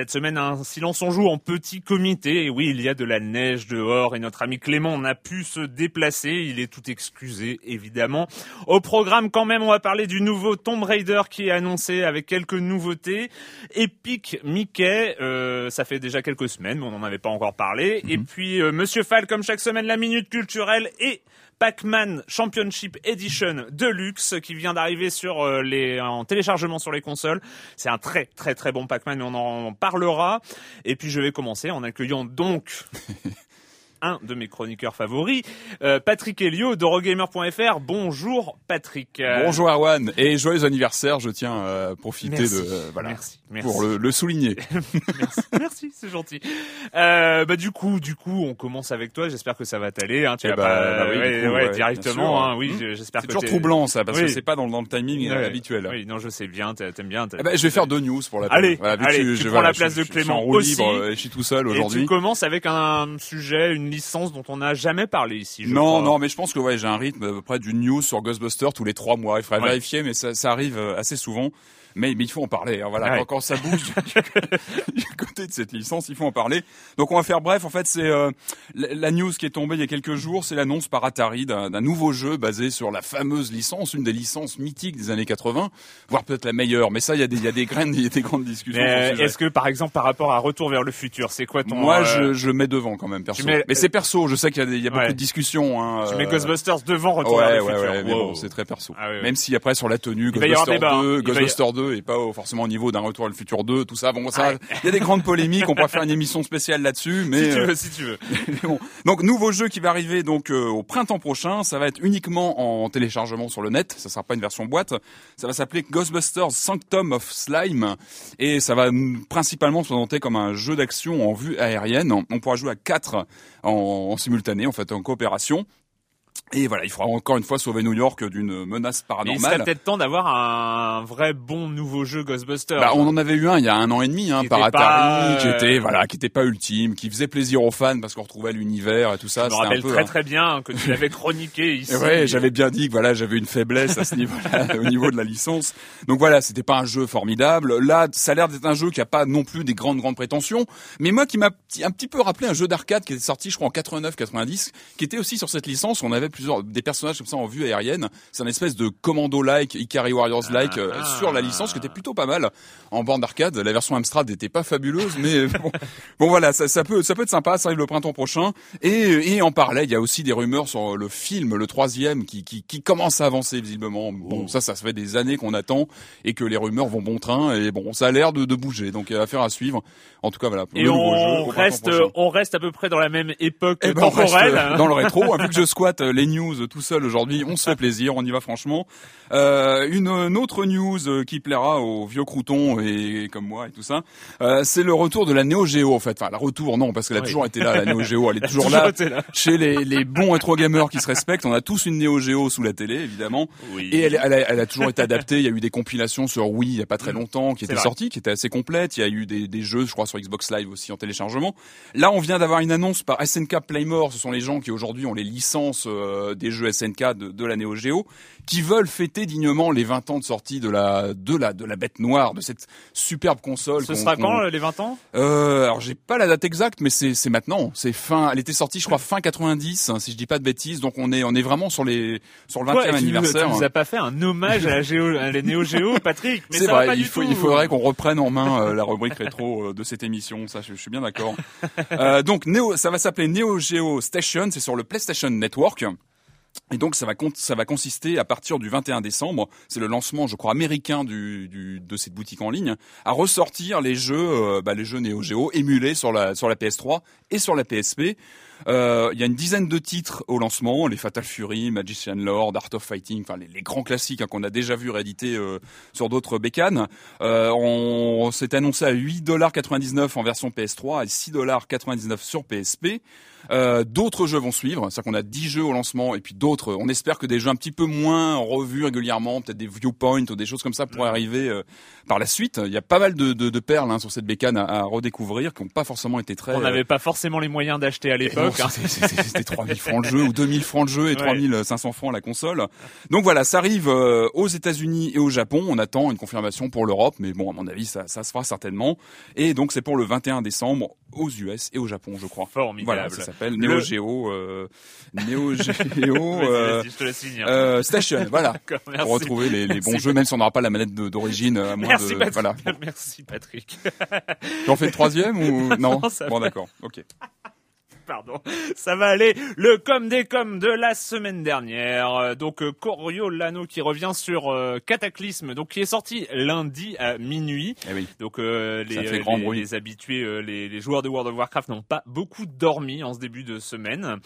Cette semaine, un silence on joue en petit comité. Et oui, il y a de la neige dehors et notre ami Clément n'a pu se déplacer. Il est tout excusé, évidemment. Au programme, quand même, on va parler du nouveau Tomb Raider qui est annoncé avec quelques nouveautés. Epic Mickey, euh, ça fait déjà quelques semaines, mais on n'en avait pas encore parlé. Et puis, euh, Monsieur Fall, comme chaque semaine, la minute culturelle et Pac-Man Championship Edition Deluxe qui vient d'arriver sur euh, les en téléchargement sur les consoles. C'est un très très très bon Pac-Man mais on en parlera. Et puis je vais commencer en accueillant donc un de mes chroniqueurs favoris, euh, Patrick Helio d'Eurogamer.fr. Bonjour Patrick. Euh, Bonjour Arwan et joyeux anniversaire. Je tiens à profiter Merci. de euh, voilà Merci, merci. pour le, le souligner. merci, c'est gentil. Euh, bah du coup, du coup, on commence avec toi. J'espère que ça va t'aller. Hein. Tu Eh vas bah, pas, bah oui, du ouais, coup, ouais, ouais, directement. Hein, oui, Mmh. je- j'espère C'est toujours troublant ça parce Oui. que c'est pas dans, dans le timing euh, habituel. Oui, non, je sais bien. t'a- T'aimes bien. Eh ben, je vais faire deux news pour la. Allez, Voilà, allez, tu je, prends voilà, la je- place de je- je suis Clément en roue aussi. libre euh, je suis tout seul Et tu aujourd'hui. commences avec un sujet, une licence dont on n'a jamais parlé ici. je Non, crois. non, mais je pense que ouais, j'ai un rythme à peu près d'une news sur Ghostbusters tous les trois mois. Il faudrait Ouais. vérifier, mais ça, ça arrive euh, assez souvent. Mais, mais il faut en parler. hein, voilà, Ouais. quand, quand ça bouge du, côté de cette licence, il faut en parler. Donc on va faire bref. En fait, c'est euh, la, news qui est tombée il y a quelques jours, c'est l'annonce par Atari d'un nouveau jeu basé sur la fameuse licence, une des licences mythiques des années 80, voire peut-être la meilleure. Mais ça, il y a des, il y a des graines, il y a des grandes discussions. est-ce que, par exemple, par rapport à Retour vers le futur, c'est quoi ton Moi, euh, je, je mets devant quand même perso. mets- Mais c'est perso. Je sais qu'il y a, des- il y a beaucoup de discussions. Hein, Tu mets euh, Ghostbusters devant Retour Ouais, vers le ouais, futur. Wow. bon, c'est très perso. Ah. Même si après sur la tenue, Ghostbusters débat, hein. 2, Il va y- Ghostbusters 2 est pas forcément au niveau d'un retour à le futur 2, tout ça. Bon, ça, il y a des grandes polémiques. On pourrait faire une émission spéciale là-dessus, mais si tu euh, veux, si tu veux. bon. Donc nouveau jeu qui va arriver donc euh, au printemps prochain. Ça va être uniquement en téléchargement sur le net. Ça sera pas une version boîte. Ça va s'appeler Ghostbusters Sanctum of Slime et ça va principalement se présenter comme un jeu d'action en vue aérienne. On pourra jouer à quatre en, en simultané, en fait, en coopération. Et voilà, il faudra encore une fois sauver New York d'une menace Mais il serait paranormale. peut-être temps d'avoir un vrai bon nouveau jeu Ghostbusters. Bah, on en avait eu un il y a un an et demi, hein, par Atari, pas, qui euh, était voilà, qui était pas ultime, qui faisait plaisir aux fans parce qu'on retrouvait l'univers et tout ça. je me un rappelle peu, très hein. très bien que tu l'avais chroniqué ici. Ouais, j'avais bien dit que voilà, j'avais une faiblesse à ce niveau-là, au niveau de la licence. Donc voilà, c'était pas un jeu formidable. Là, ça a l'air d'être un jeu qui a pas non plus des grandes grandes prétentions, mais moi qui m'a un petit peu rappelé un jeu d'arcade qui était sorti, je crois en 89-90, qui était aussi sur cette licence. On avait plusieurs des personnages comme ça en vue aérienne. C'est un espèce de commando-like, Ikari Warriors-like euh, Ah. sur la licence, qui était plutôt pas mal en bande d'arcade. La version Amstrad n'était pas fabuleuse, mais bon, bon voilà, ça, ça peut ça peut être sympa. Ça arrive le printemps prochain. Et, et en parallèle, il y a aussi des rumeurs sur le film, le troisième, qui, qui, qui commence à avancer visiblement. Bon, ça, ça fait des années qu'on attend et que les rumeurs vont bon train. Et bon, ça a l'air de, de bouger. Donc, euh, affaire à suivre. En tout cas, voilà. Et on jeu reste, on reste à peu près dans la même époque Eh ben, on reste, temporelle. dans le rétro. Vu que je squatte euh, les news tout seul aujourd'hui, on se fait plaisir, on y va franchement. Euh, une, une autre news euh, qui plaira aux vieux croutons et comme moi et tout ça, euh, c'est le retour de la Neo Geo en fait. Enfin, le retour non, parce qu'elle a Oui. toujours été là, la Neo Geo, elle est toujours, là. Chez les, les bons rétro gamers qui se respectent, on a tous une Neo Geo sous la télé évidemment. Oui. Et elle, elle, a, elle a toujours été adaptée. Il y a eu des compilations sur Wii il y a pas très longtemps qui étaient vrai. sorties, qui étaient assez complètes. Il y a eu des, des jeux, je crois, sur Xbox Live aussi en téléchargement. Là, on vient d'avoir une annonce par SNK Playmore. Ce sont les gens qui aujourd'hui ont les licences euh, des jeux SNK de, de la Neo Geo, qui veulent fêter dignement les 20 ans de sortie de la de la de la bête noire, de cette superbe console. Ce sera quand euh, les 20 ans? Euh, alors j'ai pas la date exacte, mais c'est c'est maintenant. C'est fin. Elle était sortie, je crois, fin 90, hein, si je dis pas de bêtises. Donc on est on est vraiment sur les sur le 20e Toi, tu- anniversaire. Tu nous as pas fait un hommage à la, géo, à la Néo Géo, Patrick C'est va vrai, pas il, du faut, tout. il faudrait qu'on reprenne en main euh, la rubrique rétro euh, de cette émission. Ça, je, je suis bien d'accord. Donc, Neo, ça va s'appeler Neo Geo Station. C'est sur le PlayStation Network. Et donc ça va, consister à partir du 21 décembre, c'est le lancement, je crois, américain de cette boutique en ligne, à ressortir les jeux, euh, bah, les jeux Neo Geo émulés sur la sur la PS3 et sur la PSP. Euh, il y a une dizaine de titres au lancement, les Fatal Fury, Magician Lord, Art of Fighting, enfin les, les grands classiques hein, qu'on a déjà vu réédités euh, sur d'autres bécanes. Euh, on s'est annoncé à 8,99$ en version PS3 et 6,99$ sur PSP. Euh, d'autres jeux vont suivre, c'est-à-dire qu'on a 10 jeux au lancement et puis d'autres, on espère que des jeux un petit peu moins revus régulièrement, peut-être des viewpoints ou des choses comme ça pourraient arriver par la suite. Il y a pas mal de, de, de perles hein, sur cette bécane à, à redécouvrir qui n'ont pas forcément été très... On n'avait pas forcément les moyens d'acheter à l'époque. C'était 3000 francs le jeu ou 2000 francs le jeu et 3500 francs la console. Donc voilà, ça arrive euh, aux États-Unis et au Japon. On attend une confirmation pour l'Europe, mais bon, à mon avis, ça, ça se fera certainement. Et donc c'est pour le 21 décembre aux US et au Japon, je crois. Formidable. Voilà, ça s'appelle Neo le... Geo, euh, Neo Geo euh, euh, Station. Voilà. Pour retrouver les, les bons jeux, même si on n'aura pas la manette d'origine. À moins Merci, de, Patrick. voilà. Merci Patrick. J'en fais le troisième ou non, Non, Bon d'accord. Ok. Pardon, ça va aller. Le com des com de la semaine dernière. Euh, Donc euh, Coriolano qui revient sur euh, Cataclysme, donc qui est sorti lundi à minuit. Eh oui. Donc euh, les, euh, les habitués, euh, les, les joueurs de World of Warcraft n'ont pas beaucoup dormi en ce début de semaine.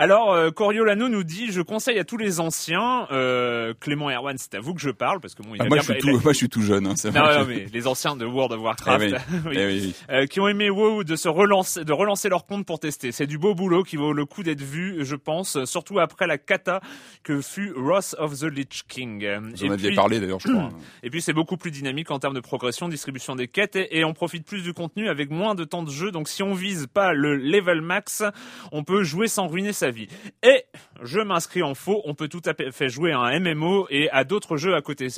Alors, euh, Coriolano nous dit, je conseille à tous les anciens, euh, Clément Erwan, c'est à vous que je parle, parce que bon, il Ah, a moi, bien je suis tout, a- moi je suis tout jeune. Hein, Non, vrai non, que- mais les anciens de World of Warcraft, Eh oui. oui. Eh oui. Euh, qui ont aimé WoW de se relancer, de relancer leur compte pour tester. C'est du beau boulot qui vaut le coup d'être vu, je pense, surtout après la cata que fut Wrath of the Lich King. Vous Et en aviez puis- parlé d'ailleurs, je crois. et puis c'est beaucoup plus dynamique en termes de progression, distribution des quêtes et, et on profite plus du contenu avec moins de temps de jeu. Donc si on vise pas le level max, on peut jouer sans ruiner sa vie. Et je m'inscris en faux, on peut tout à fait jouer à un MMO et à d'autres jeux à côté.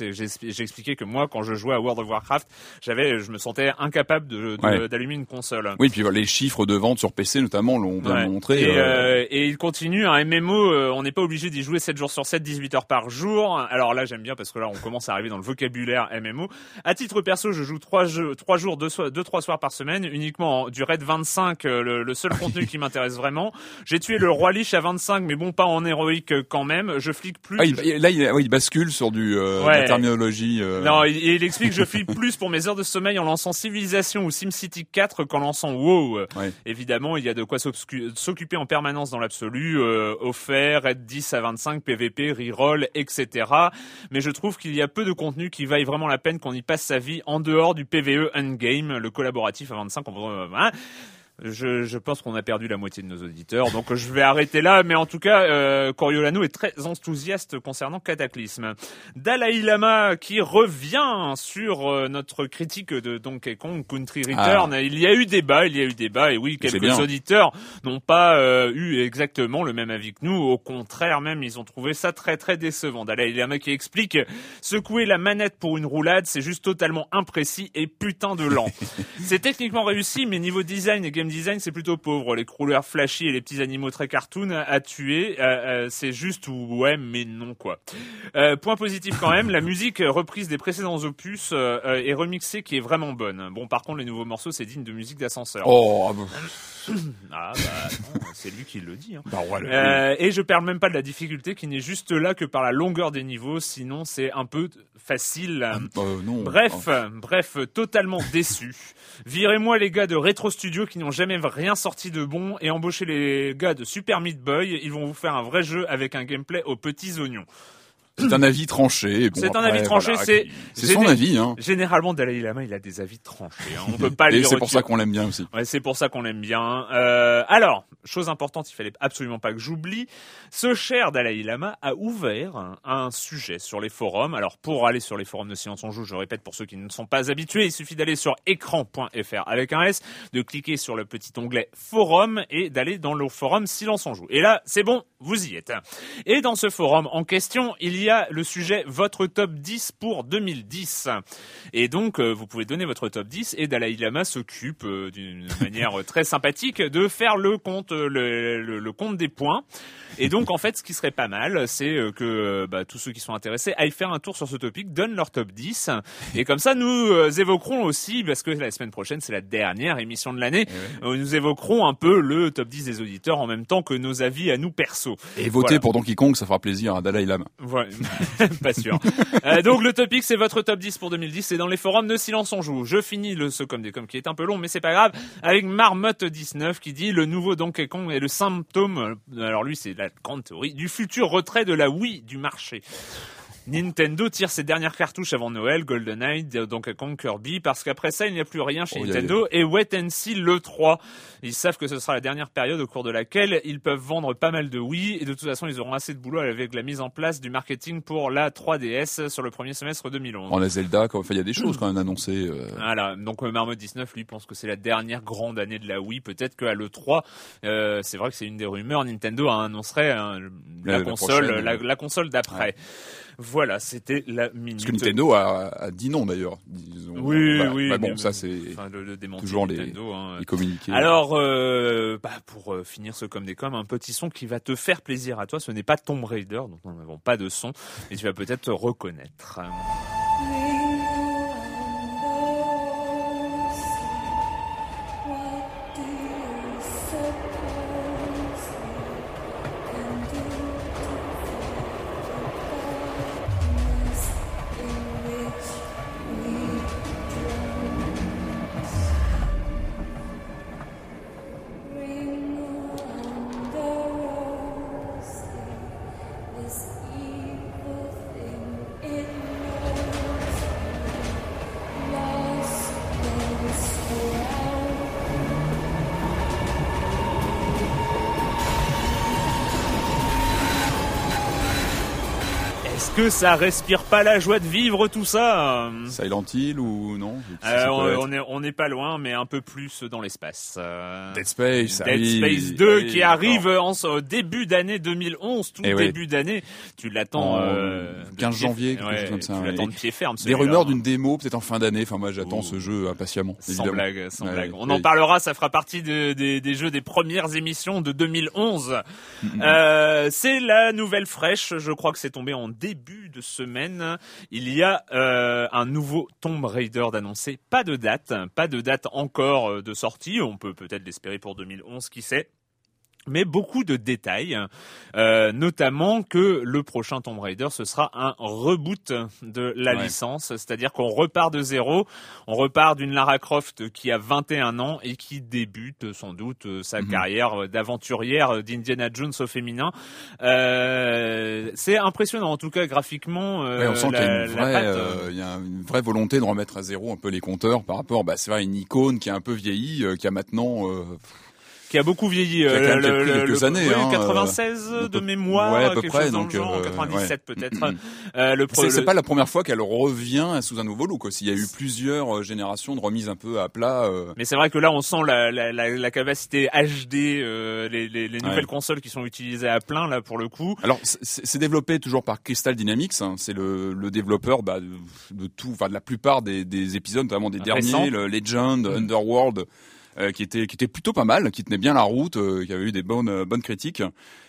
Expliqué que moi, quand je jouais à World of Warcraft, j'avais, je me sentais incapable de- de- Ouais. d'allumer une console. Oui, puis les chiffres de vente sur PC notamment l'ont bien Ouais. montré. Et, euh, euh, et il continue, un MMO, euh, on n'est pas obligé d'y jouer 7 jours sur 7, 18 heures par jour. Alors là, j'aime bien parce que là, on commence à arriver dans le vocabulaire MMO. À titre perso, je joue 3 jeux, 3 jours, 2 so deux, trois soirs par semaine, uniquement en- du raid 25, euh, le, le seul contenu qui m'intéresse vraiment. J'ai tué le roi À 25, mais bon, pas en héroïque euh, quand même. Je flique plus. ah, il- là, il, bascule sur du euh, de Ouais. la terminologie. euh, Non, il, il explique je file plus pour mes heures de sommeil en lançant Civilization ou SimCity 4 qu'en lançant WoW. Ouais. Évidemment, il y a de quoi s'occuper en permanence dans l'absolu, euh, offert, raid 10 à 25, PVP, reroll, etc. Mais je trouve qu'il y a peu de contenu qui vaille vraiment la peine qu'on y passe sa vie en dehors du PVE endgame, le collaboratif à 25. On, euh, hein. Je, je pense qu'on a perdu la moitié de nos auditeurs, donc je vais arrêter là. Mais en tout cas, euh, Coriolano est très enthousiaste concernant Cataclysme. Dalai Lama qui revient sur euh, notre critique de Donkey Kong Country Return. Il y a eu débat, il y a eu débat, et oui, quelques auditeurs n'ont pas euh, eu exactement le même avis que nous. Au contraire, même, ils ont trouvé ça très très décevant. Dalai Lama qui explique secouer la manette pour une roulade, c'est juste totalement imprécis et putain de lent. c'est techniquement réussi, mais niveau design et game design, c'est plutôt pauvre. Les couleurs flashy et les petits animaux très cartoon à tuer, euh, euh, c'est juste ouais, mais non quoi. Euh, point positif quand même, la musique reprise des précédents opus est remixée qui est vraiment bonne. Bon, par contre, les nouveaux morceaux, c'est digne de musique d'ascenseur. Oh, ah bah, Ah bah c'est lui qui le dit. Hein. bah. Euh, et je parle même pas de la difficulté qui n'est juste là que par la longueur des niveaux, sinon c'est un peu facile. Euh, non. Bref, bref, totalement déçu. Virez-moi les gars de Retro Studio qui n'ont jamais rien sorti de bon et embauchez les gars de Super Meat Boy. Ils vont vous faire un vrai jeu avec un gameplay aux petits oignons. C'est un avis tranché. Bon, C'est un après, avis tranché, voilà, c'est- qui- c'est son avis. Hein. Généralement, Dalai Lama, il a des avis tranchés. hein. On peut pas Et c'est pour ça qu'on l'aime bien aussi. Ouais, c'est pour ça qu'on l'aime bien. Euh, alors, chose importante, il fallait absolument pas que j'oublie. Ce cher Dalai Lama a ouvert un, un sujet sur les forums. Alors, pour aller sur les forums de Silence on Joue, je répète pour ceux qui ne sont pas habitués, il suffit d'aller sur écran.fr avec un S, de cliquer sur le petit onglet forum et d'aller dans le forum Silence on Joue. Et là, c'est bon, vous y êtes. Et dans ce forum en question, il il y a le sujet votre top 10 pour 2010. Et donc, euh, vous pouvez donner votre top 10 et Dalai Lama s'occupe euh, d'une manière très sympathique de faire le compte, le, le, le compte des points. Et donc, en fait, ce qui serait pas mal, c'est euh, que euh, bah, tous ceux qui sont intéressés aillent faire un tour sur ce topic, donnent leur top 10. Et comme ça, nous euh, évoquerons aussi, parce que la semaine prochaine, c'est la dernière émission de l'année, Eh nous évoquerons un peu le top 10 des auditeurs en même temps que nos avis à nous perso. Et voter Voilà. pour Donkey Kong, ça fera plaisir à Dalai Lama. Voilà, pas sûr. Euh, donc le topic c'est votre top 10 pour 2010 et dans les forums de Silence on joue. Je finis le ce comme des comme qui est un peu long mais c'est pas grave avec Marmotte 19 qui dit le nouveau Donkey Kong est le symptôme euh, alors lui c'est la grande théorie du futur retrait de la Wii du marché. Nintendo tire ses dernières cartouches avant Noël, GoldenEye, Donkey Kong, Kirby, parce qu'après ça, il n'y a plus rien chez Oh, y a- Nintendo, et Wet and See le 3. Ils savent que ce sera la dernière période au cours de laquelle ils peuvent vendre pas mal de Wii, et de toute façon, ils auront assez de boulot avec la mise en place du marketing pour la 3DS sur le premier semestre 2011. On a Zelda, enfin il y a des choses quand même annoncées. euh. Voilà, donc euh, Marmot 19 lui pense que c'est la dernière grande année de la Wii, peut-être qu'à l'E3, euh, c'est vrai que c'est une des rumeurs, Nintendo annoncerait hein, la, La- la console, la, ouais. la console d'après. Voilà, c'était la minute. Parce que Nintendo a, a dit non d'ailleurs. Disons. Oui, Voilà. oui. Bah bon, mais- ça c'est enfin, le, le démenti toujours les- hein. les communiqués. Alors, euh, bah, pour euh, finir ce comme des comme, un petit son qui va te faire plaisir à toi. Ce n'est pas Tomb Raider, dont nous n'avons pas de son, mais tu vas peut-être te reconnaître. Ça respire pas la joie de vivre tout ça Silent Hill ou non Euh, on, on est on pas loin, mais un peu plus dans l'espace. Euh, Dead Space. Dead oui, Space 2 oui, qui arrive en début d'année 2011, tout Eh début d'année. Tu l'attends En euh, de 15 pied- janvier, quelque ouais, chose comme ça, Tu l'attends de pied ferme. Des rumeurs d'une démo peut-être en fin d'année. Enfin moi j'attends Oh. ce jeu impatiemment. Sans blague, sans Ouais, blague. On en parlera, ça fera partie de- des- des jeux des premières émissions de 2011. Mm-hmm. Euh, c'est la nouvelle fraîche, je crois que c'est tombé en début de semaine. Il y a euh, un nouveau Tomb Raider d'annoncer. Pas de date, pas de date encore euh, de sortie. On peut peut-être l'espérer pour 2011, qui sait. Mais beaucoup de détails, euh, notamment que le prochain Tomb Raider, ce sera un reboot de la Ouais. licence, c'est-à-dire qu'on repart de zéro, on repart d'une Lara Croft qui a 21 ans et qui débute sans doute euh, sa Mhm. carrière d'aventurière d'Indiana Jones au féminin. Euh, c'est impressionnant, en tout cas graphiquement. euh, Ouais, on sent qu'il y euh, y a une vraie volonté de remettre à zéro un peu les compteurs par rapport, bah, c'est vrai, une icône qui a un peu vieilli, qui a maintenant, euh, qui a beaucoup vieilli. Qui a quand même euh, quelques le- années, oui, hein, 96 euh, de mémoire, ouais, à peu quelque près, chose dans le genre, euh, 97 ouais. peut-être. Euh, le c'est pas la première fois qu'elle revient sous un nouveau look aussi. Il y a eu plusieurs euh, générations de remises un peu à plat. euh, Mais c'est vrai que là, on sent la, la, la, la capacité HD, euh, les, les, les nouvelles Ouais. consoles qui sont utilisées à plein là pour le coup. Alors, c'est- développé toujours par Crystal Dynamics. hein. C'est le, le développeur bah, de, de tout, enfin de la plupart des, des épisodes, notamment des derniers, le Legend, Underworld, euh, qui était qui était plutôt pas mal, qui tenait bien la route, euh, qui avait eu des bonnes euh, bonnes critiques.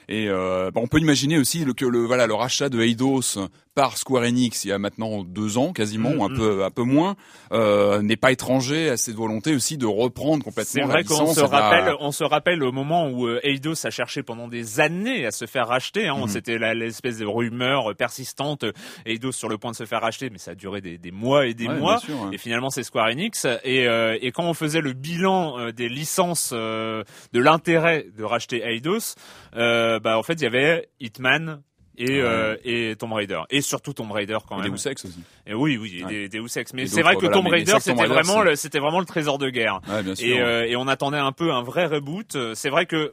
Et euh, bah, on peut imaginer aussi le, que le voilà le rachat de Eidos par Square Enix il y a maintenant deux ans quasiment, Mm, un mm. peu un peu moins, euh, n'est pas étranger à cette volonté aussi de reprendre complètement C'est la vrai qu'on licence se et de la- rappelle, on se rappelle au moment où euh, Eidos a cherché pendant des années à se faire racheter. Hein, Mhm. C'était l'espèce de rumeur persistante. Eidos sur le point de se faire racheter, mais ça a duré des, des mois et des Ouais, mois. bien sûr, ouais. Et finalement, c'est Square Enix. Et, euh, et quand on faisait le bilan des licences, de l'intérêt de racheter Eidos, euh, bah en fait, il y avait Hitman. Et, euh, et Tomb Raider et surtout Tomb Raider quand Et même Deus Ex aussi. et oui oui et Ouais. des, Deus Ex mais Et c'est vrai que voilà, Tomb Raider c'était vraiment le c'était vraiment le trésor de guerre Ouais, bien sûr. et, euh, et on attendait un peu un vrai reboot. Euh, C'est vrai que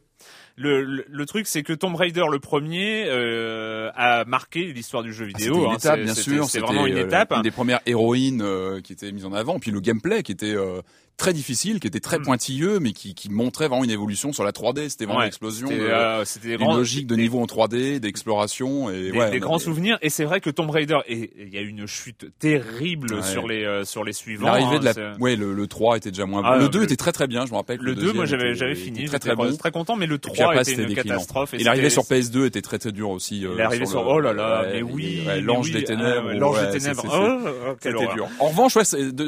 le, le, le truc, c'est que Tomb Raider, le premier, euh, a marqué l'histoire du jeu Ah, vidéo. C'était une hein. étape, bien sûr. C'est vraiment une euh, étape. Une des premières héroïnes euh, qui était mise en avant. Puis le gameplay qui était euh, très difficile, qui était très Mm. pointilleux, mais qui, qui montrait vraiment une évolution sur la 3D. C'était vraiment Ouais, l'explosion, C'était de- euh, c'était des une grands- logique de des- niveau en 3D, d'exploration et des, ouais, des grands souvenirs et c'est vrai que Tomb Raider et il y a eu une chute terrible Ouais. sur les euh, sur les suivants L'arrivée hein, de la, ouais, le, le 3 était déjà moins. Ah, le 2 le- était très très bien, je me rappelle. le 2 moi j'avais était- j'avais était fini très très bon. très content mais le Et puis 3 après, était c'était une déclinant. catastrophe Et l'arrivée c'était- sur PS2 était très très dur aussi. euh, l'arrivée sur, oh là là mais oui l'ange des ténèbres. ah, l'ange des ténèbres c'est- oh, oh, C'était dur. En revanche,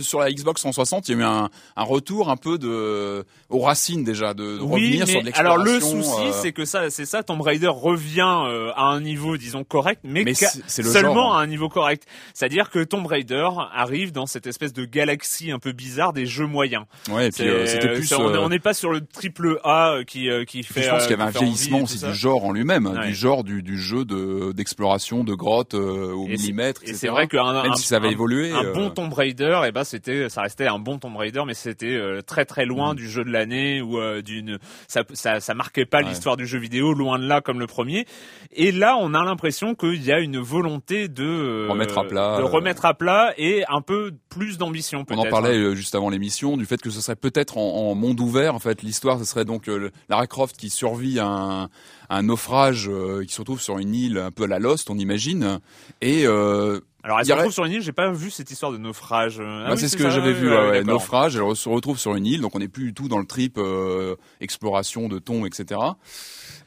sur la Xbox 360, il y a eu un, un retour un peu de aux racines déjà, de, de Oui, revenir mais sur de alors le souci, euh, c'est que ça, c'est ça, Tomb Raider revient euh, à un niveau, disons correct, mais, c'est- c'est seulement genre. à un niveau correct. C'est-à-dire que Tomb Raider arrive dans cette espèce de galaxie un peu bizarre des jeux moyens. ouais, et puis C'est- euh, c'était plus. c'est- on est- on n'est pas sur le triple A qui qui fait. je pense qu'il y avait un vieillissement envie aussi du genre en lui-même, Ouais. du genre du, du jeu de d'exploration de grottes au Et c'est- millimètre, Et c'est vrai qu'un même un- si ça avait un- évolué. un bon Tomb Raider, et ben c'était, ça restait un bon Tomb Raider, mais c'était euh, très très loin Mm. du jeu de l'année ou euh, d'une, ça, ça ça marquait pas Ouais. l'histoire du jeu vidéo, loin de là comme le premier. Et là, on a l'impression qu'il y a une volonté de euh, Remettre à plat, de remettre à plat et un peu plus d'ambition On en parlait juste avant l'émission du fait que ce serait peut-être en, en monde ouvert. En fait, l'histoire, ce serait donc Lara Croft qui survit à un, à un naufrage, qui se retrouve sur une île un peu à la Lost, on imagine. Et Alors, elle se retrouve sur une île. J'ai pas vu cette histoire de naufrage. euh, ah bah, oui, c'est ce que j'avais vu, ouais, naufrage. Elle se retrouve sur une île, donc on n'est plus du tout dans le trip euh, exploration de thon, etc.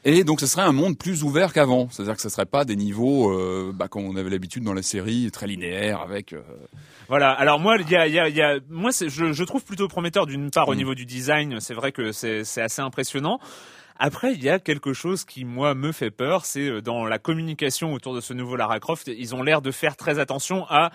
Et donc ce serait un monde plus ouvert qu'avant, c'est-à-dire que ce serait pas des niveaux euh, bah, comme on avait l'habitude dans la série, très linéaires avec. euh, Voilà. Alors moi, il y a, y a, y a, moi, je, je trouve plutôt prometteur d'une part au Mm. niveau du design. C'est vrai que c'est, c'est assez impressionnant. Après, il y a quelque chose qui moi me fait peur, c'est euh, dans la communication autour de ce nouveau Lara Croft. Ils ont l'air de faire très attention à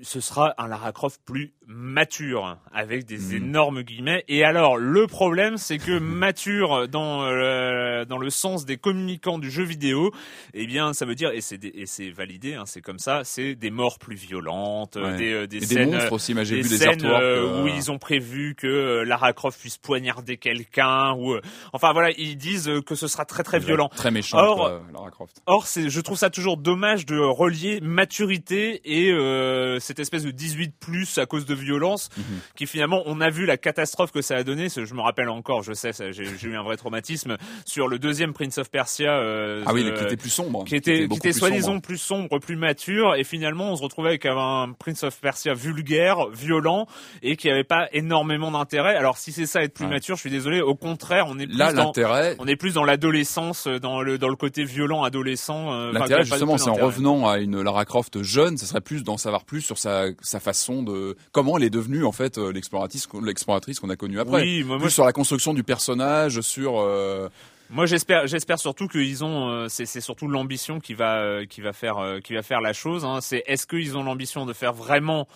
ce sera un Lara Croft plus mature, avec des Mm. énormes guillemets. Et alors, le problème, c'est que mature dans euh, dans le sens des communicants du jeu vidéo, eh bien, ça veut dire et c'est des- et c'est validé, hein, c'est comme ça, c'est des morts plus violentes, Ouais. des euh, des et des scènes monstres aussi. J'ai des vu des scènes euh, euh, où ils ont prévu que Lara Croft puisse poignarder quelqu'un ou euh, enfin voilà ils disent que ce sera très très violent. Très méchant, Or- Lara Croft. Or c'est je trouve ça toujours dommage de relier maturité et euh, cette espèce de 18 plus à cause de violence Mhm. qui finalement on a vu la catastrophe que ça a donné. Je me rappelle encore, je sais, j'ai eu un vrai traumatisme sur le deuxième Prince of Persia. euh, Ah oui, euh, qui était plus sombre. qui était, qui était soi-disant plus sombre, plus mature, et finalement on se retrouvait avec un Prince of Persia vulgaire, violent, et qui avait pas énormément d'intérêt. Alors si c'est ça être plus Ouais. mature, je suis désolé. Au contraire, on est plus Là, dans, l'intérêt, on est plus dans l'adolescence, dans le dans le côté violent adolescent. euh, L'intérêt justement, c'est en revenant à une Lara Croft jeune, ce serait plus d'en savoir plus sur sa, sa façon de comment elle est devenue en fait euh, l'exploratrice l'exploratrice qu'on a connue après. Oui, moi, plus moi, sur la construction du personnage, sur euh, Moi j'espère j'espère surtout qu'ils ont euh, c'est c'est surtout l'ambition qui va euh, qui va faire euh, qui va faire la chose hein. c'est est-ce qu'ils ont l'ambition de faire vraiment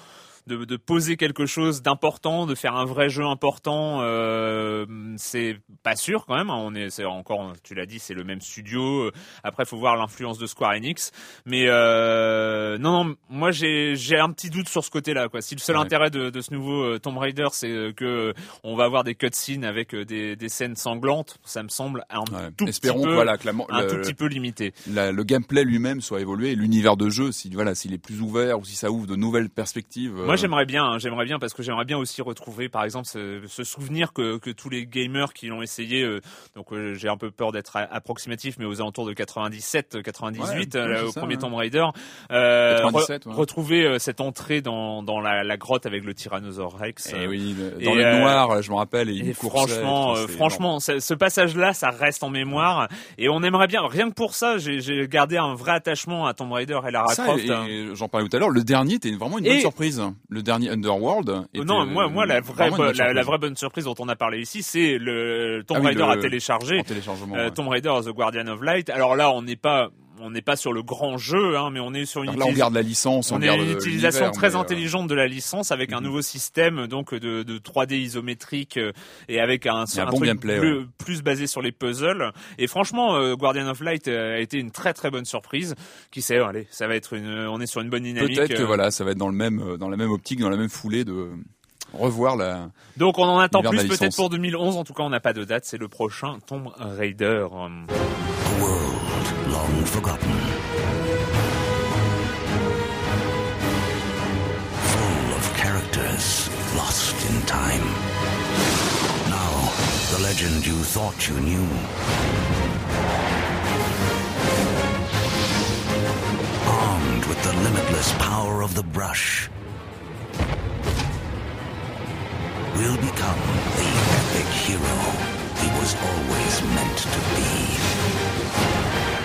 de, de poser quelque chose d'important, de faire un vrai jeu important, euh, c'est pas sûr quand même. hein. On est, c'est encore, tu l'as dit, c'est le même studio. Après, faut voir l'influence de Square Enix. Mais euh, non, non, moi j'ai j'ai un petit doute sur ce côté-là. Quoi. Si le seul Ouais. intérêt de, de ce nouveau euh, Tomb Raider, c'est euh, que on va avoir des cutscenes avec euh, des, des scènes sanglantes, ça me semble un ouais. tout espérons petit peu, que, voilà, que la, un le, tout petit peu limité. la- le gameplay lui-même soit évolué, l'univers de jeu, si voilà, s'il est plus ouvert ou si ça ouvre de nouvelles perspectives. Moi j'aimerais bien, hein, j'aimerais bien parce que j'aimerais bien aussi retrouver par exemple ce, ce souvenir que, que tous les gamers qui l'ont essayé, euh, donc euh, j'ai un peu peur d'être approximatif, mais aux alentours de 97, 98, Ouais, euh, au ça, premier ouais. Tomb Raider, 97, re- ouais. retrouver cette entrée dans, dans la, la grotte avec le Tyrannosaure Rex. Et euh, oui, le- et, dans le euh, noir, je me rappelle, et, il Et franchement, franchement, ce, ce passage-là, ça reste en mémoire. Et on aimerait bien, rien que pour ça, j'ai gardé un vrai attachement à Tomb Raider et Lara Ça, Croft. et- hein. et j'en parlais tout à l'heure, le dernier était vraiment une bonne Et- surprise. Le dernier Underworld. était, non, moi, moi, la vraie, la, vraie bonne surprise dont on a parlé ici, c'est le Tomb Ah oui, Raider le- à télécharger. Euh. Tomb Raider The Guardian of Light. Alors là, on n'est pas, on n'est pas sur le grand jeu, hein, mais on est sur une, Alors là, on utilis- garde la licence, on, on a garde une le- utilisation très euh, intelligente de la licence avec un mhm. nouveau système donc de, de 3D isométrique euh, et avec un, un un bon truc gameplay, plus, ouais. plus basé sur les puzzles. Et franchement, euh, Guardian of Light a été une très très bonne surprise. Qui sait, allez, ça va être une, on est sur une bonne dynamique. Peut-être que euh. voilà, ça va être dans le même, dans la même optique, dans la même foulée de revoir la. Donc on en attend plus peut-être pour 2011. En tout cas, on n'a pas de date. C'est le prochain Tomb Raider. Hum. Long forgotten. Full of characters lost in time. Now, the legend you thought you knew. Armed with the limitless power of the brush, will become the epic hero he was always meant to be.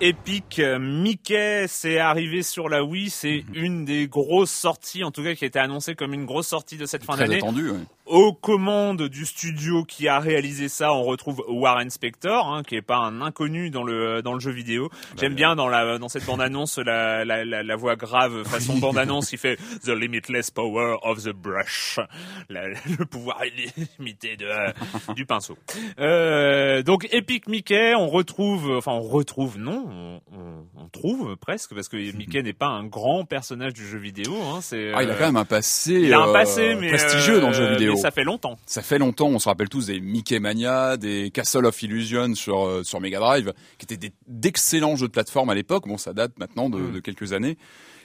Epic Mickey, c'est arrivé sur la Wii, c'est Mhm. une des grosses sorties, en tout cas qui a été annoncée comme une grosse sortie de cette fin d'année. attendu. ouais. Aux commandes du studio qui a réalisé ça, on retrouve Warren Spector, hein, qui est pas un inconnu dans le dans le jeu vidéo. J'aime bien dans la dans cette bande annonce la, la, la, la voix grave façon bande annonce qui fait The limitless power of the brush, La- le pouvoir illimité de euh, du pinceau. Euh, donc Epic Mickey, on retrouve, enfin on retrouve, non, on, on, on trouve presque parce que Mickey n'est pas un grand personnage du jeu vidéo. Hein, c'est Ah, il a euh, quand même un passé, il a un euh, passé, mais prestigieux dans le jeu euh, vidéo. Ça fait longtemps. Ça fait longtemps, on se rappelle tous des Mickey Mania, des Castle of Illusion sur euh, sur Mega Drive, qui étaient d'excellents jeux de plateforme à l'époque. Bon, ça date maintenant de, Mm. de quelques années.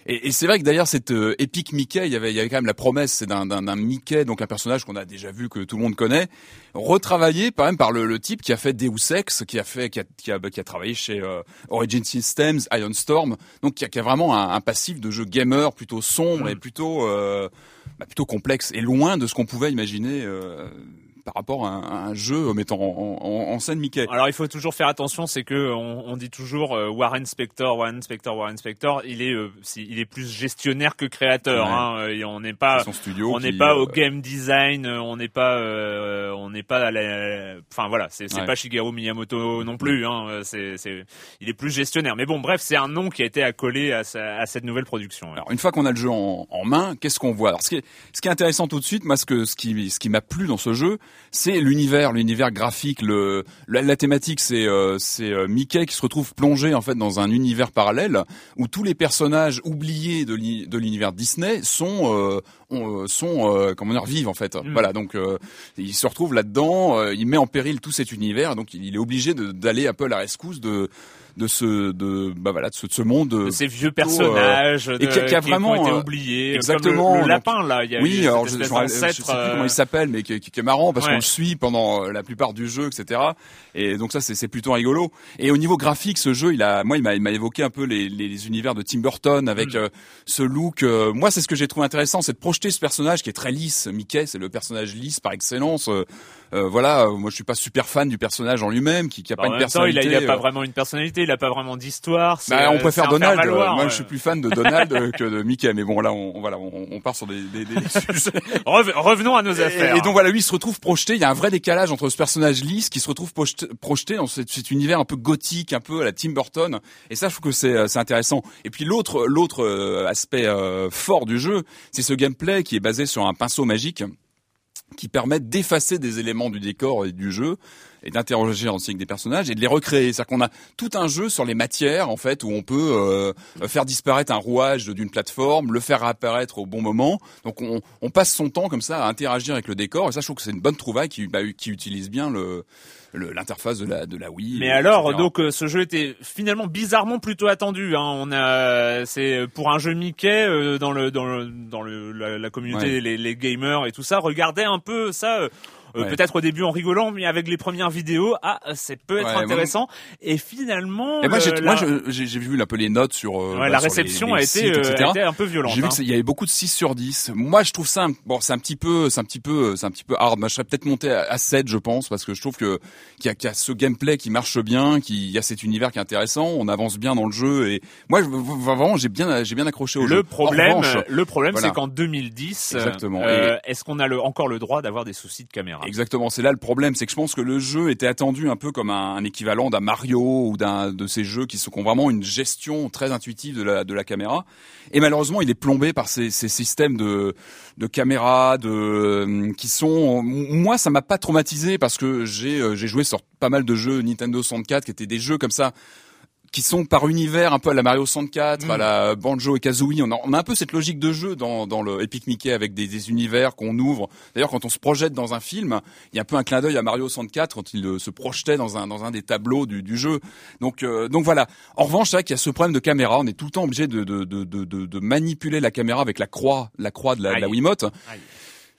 Et, et c'est vrai que d'ailleurs cette euh, Epic Mickey, il y avait il y avait quand même la promesse, d'un Mickey, donc un personnage qu'on a déjà vu que tout le monde connaît, retravaillé par même par le, le type qui a fait Deus Ex, qui a fait qui a qui a, qui a travaillé chez euh, Origin Systems, Iron Storm, donc qui a, qui a vraiment un, un passif de jeu gamer plutôt sombre Mm. et plutôt euh, bah, plutôt complexe et loin de ce qu'on pouvait imaginer euh, par rapport à un, à un jeu mettant en, en- en scène Mickey. Alors il faut toujours faire attention, c'est que on, on dit toujours euh, Warren Spector, Warren Spector, Warren Spector. Il est, euh, il est plus gestionnaire que créateur. Ouais. Hein, euh, et on n'est pas, C'est son studio on n'est pas euh, au game design, euh, on n'est pas, euh, on n'est pas à la, enfin voilà, c'est Ouais. pas Shigeru Miyamoto non plus. Hein, euh, c'est, il est plus gestionnaire. Mais bon, bref, c'est un nom qui a été accolé à, sa- à cette nouvelle production. ouais. Alors une fois qu'on a le jeu en, en main, qu'est-ce qu'on voit? Alors ce qui, est, ce qui est intéressant tout de suite, moi ce que ce qui ce qui m'a plu dans ce jeu, c'est l'univers, l'univers graphique, le la, la thématique c'est euh, c'est euh, Mickey qui se retrouve plongé en fait dans un univers parallèle où tous les personnages oubliés de l'univers Disney sont euh, euh, sont euh, comment dire vivent en fait. Mm. Voilà donc euh, il se retrouve là-dedans, euh, il met en péril tout cet univers, donc il, il est obligé d'aller un peu à la rescousse de de ce de bah voilà de ce, de ce monde de ces vieux euh, personnages et qui a- qui ont vraiment, été euh, oubliés exactement, comme le, lapin là il y a Oui, alors je, je, je sais plus euh, comment il s'appelle, mais qui, qui- qui est marrant parce Ouais. qu'on le suit pendant euh, la plupart du jeu, etc. Et donc ça, c'est c'est plutôt rigolo. Et au niveau graphique, ce jeu, il a, moi, il m'a il m'a évoqué un peu les, les, les univers de Tim Burton avec Mm. euh, ce look. euh, moi, c'est ce que j'ai trouvé intéressant, c'est de projeter ce personnage qui est très lisse. Mickey, c'est le personnage lisse par excellence. Euh, voilà, euh, moi, je suis pas super fan du personnage en lui-même, qui, qui a Bah, pas en une même temps, il a, personnalité. il a pas euh, vraiment une personnalité, il a pas vraiment d'histoire. bah, on préfère Donald. moi, je suis plus fan de Donald que de Mickey. Mais bon, là, on, voilà, on, on part sur des, des, des sujets. Rev- revenons à nos affaires. Et, et donc voilà, lui il se retrouve projeté. Il y a un vrai décalage entre ce personnage lisse qui se retrouve projeté, dans cet, cet univers un peu gothique, un peu à la Tim Burton. Et ça, je trouve que c'est intéressant. Et puis l'autre l'autre aspect euh, fort du jeu, c'est ce gameplay qui est basé sur un pinceau magique qui permet d'effacer des éléments du décor et du jeu et d'interroger avec des personnages et de les recréer. C'est-à-dire qu'on a tout un jeu sur les matières en fait où on peut euh, faire disparaître un rouage d'une plateforme, le faire apparaître au bon moment. Donc on, on passe son temps comme ça à interagir avec le décor et ça je trouve que c'est une bonne trouvaille qui, bah, qui utilise bien le l'interface de la de la Wii. Mais euh, alors, etc. donc, euh, ce jeu était finalement bizarrement plutôt attendu. Hein. On a, c'est pour un jeu Mickey euh, dans le dans le dans le la, la communauté, Ouais. les, les gamers et tout ça. Regardez un peu ça. Euh, Ouais. Peut-être au début en rigolant, mais avec les premières vidéos, ah, c'est peut être Ouais, moi- intéressant. Et finalement, Et moi, j'ai, le- moi, la, je- j'ai, j'ai vu un peu les notes sur, euh, ouais, bah, la sur les- réception a été euh, etc. a été un peu violente. J'ai vu hein. qu'il y avait beaucoup de 6 sur 10. Moi, je trouve ça, un- bon, c'est un petit peu, c'est un petit peu, c'est un petit peu hard. Moi, je serais peut-être monté à, à 7, je pense, parce que je trouve que, qu'il y a, qu'il y a ce gameplay qui marche bien, qu'il y a cet univers qui est intéressant, on avance bien dans le jeu et moi, je- vraiment, j'ai bien, j'ai bien accroché au jeu. Le En problème, revanche, le problème, voilà. c'est qu'en 2010, Exactement. euh, est-ce qu'on a le, encore le droit d'avoir des soucis de caméra? Exactement, c'est là le problème, c'est que je pense que le jeu était attendu un peu comme un, équivalent d'un Mario ou d'un de ces jeux qui sont qui ont vraiment une gestion très intuitive de la de la caméra. Et malheureusement, il est plombé par ces, ces systèmes de de caméra, de euh, qui sont moi ça m'a pas traumatisé parce que j'ai euh, j'ai joué sur pas mal de jeux Nintendo 64 qui étaient des jeux comme ça qui sont par univers un peu à la Mario 64, Mm. à la Banjo et Kazooie. On a, on a un peu cette logique de jeu dans, dans le Epic Mickey avec des, des univers qu'on ouvre. D'ailleurs, quand on se projette dans un film, il y a un peu un clin d'œil à Mario 64 quand il euh, se projetait dans un dans un des tableaux du, du jeu. Donc euh, donc voilà. En revanche, c'est vrai qu'il y a ce problème de caméra. On est tout le temps obligé de de, de, de, de- manipuler la caméra avec la croix, la croix de la, de la. Wiimote. Aïe.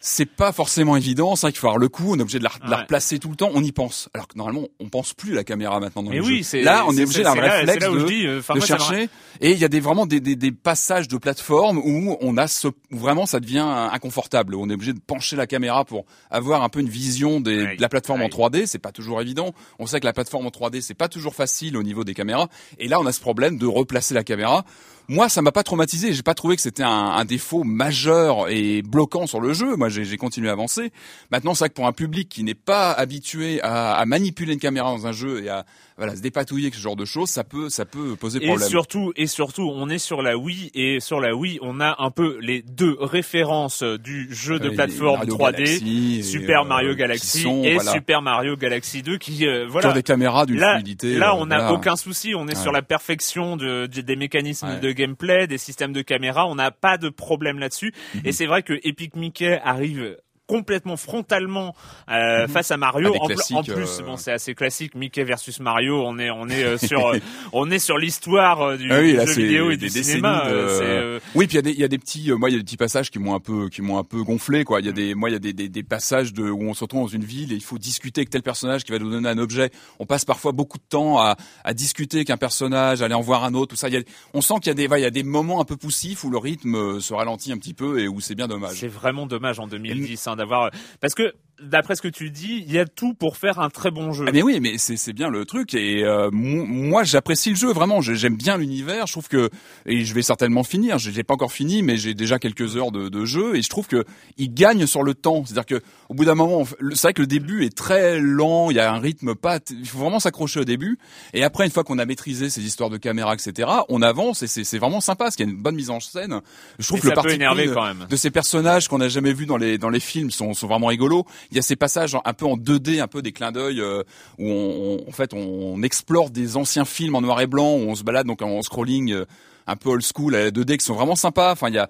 C'est pas forcément évident, c'est vrai qu'il faut avoir le coup, on est obligé de la, de la Ouais. replacer tout le temps, on y pense. Alors que normalement, on pense plus à la caméra maintenant dans Mais les oui, jeux. Là, on est obligé d'un là- réflexe là de, dis, euh, de chercher. Et il y a des vraiment des, des, des passages de plateforme où on a ce, où vraiment ça devient inconfortable. où On est obligé de pencher la caméra pour avoir un peu une vision des, de la plateforme en Aïe. 3D. C'est pas toujours évident. On sait que la plateforme en 3D c'est pas toujours facile au niveau des caméras. Et là, on a ce problème de replacer la caméra. Moi, ça m'a pas traumatisé. J'ai pas trouvé que c'était un, un défaut majeur et bloquant sur le jeu. Moi, j'ai continué à avancer. Maintenant, c'est vrai que pour un public qui n'est pas habitué à, à manipuler une caméra dans un jeu et à voilà se dépatouiller avec ce genre de choses, ça peut ça peut poser Et problème. surtout, et surtout, on est sur la Wii et sur la Wii, on a un peu les deux références du jeu de plateforme Mario 3D, Galaxy et, Super euh, Mario Galaxy sont, et voilà, Super Mario Galaxy 2 qui euh, voilà. ont des caméras d'une fluidité. là, euh, on n'a voilà. aucun souci. On est Ouais. sur la perfection de, de- des mécanismes Ouais. de gameplay, des systèmes de caméra. On n'a pas de problème là-dessus. Mhm. Et c'est vrai que Epic Mickey arrive complètement frontalement euh, face à Mario. En, plus, euh, bon, c'est assez classique. Mickey versus Mario. On est, on est euh, sur, on est sur l'histoire du, Ah oui, du là, jeu vidéo et des du cinéma. de- Oui, puis il y a des il y a des petits moi il y a des petits passages qui m'ont un peu qui m'ont un peu gonflé quoi. Il y a des moi il y a des, des, des passages de où on se retrouve dans une ville et il faut discuter avec tel personnage qui va nous donner un objet. On passe parfois beaucoup de temps à, à discuter avec un personnage, aller en voir un autre, tout ça. Il y a, on sent qu'il y a des il y a des moments un peu poussifs où le rythme se ralentit un petit peu et où c'est bien dommage. C'est vraiment dommage en 2010 hein, d'avoir parce que d'après ce que tu dis, il y a tout pour faire un très bon jeu. Ah mais oui, mais c'est c'est bien le truc et euh, mo- moi j'apprécie le jeu vraiment. J'ai- J'aime bien l'univers. Je trouve que et je vais certainement finir. Je l'ai pas encore fini, mais j'ai déjà quelques heures de, de jeu et je trouve que il gagne sur le temps. C'est-à-dire que au bout d'un moment, c'est vrai que le début est très lent. Il y a un rythme pas. Il faut vraiment s'accrocher au début. Et après, une fois qu'on a maîtrisé ces histoires de caméra, etc., on avance et c'est c'est vraiment sympa parce qu'il y a une bonne mise en scène. Je trouve Et que le parti quand même. de ces personnages qu'on n'a jamais vus dans les dans les films sont, sont vraiment rigolos. Il y a ces passages un peu en 2D, un peu des clins d'œil euh, où on, on- en fait on, explore des anciens films en noir et blanc où on se balade donc en scrolling euh, un peu old school à la 2D qui sont vraiment sympas. Enfin il y a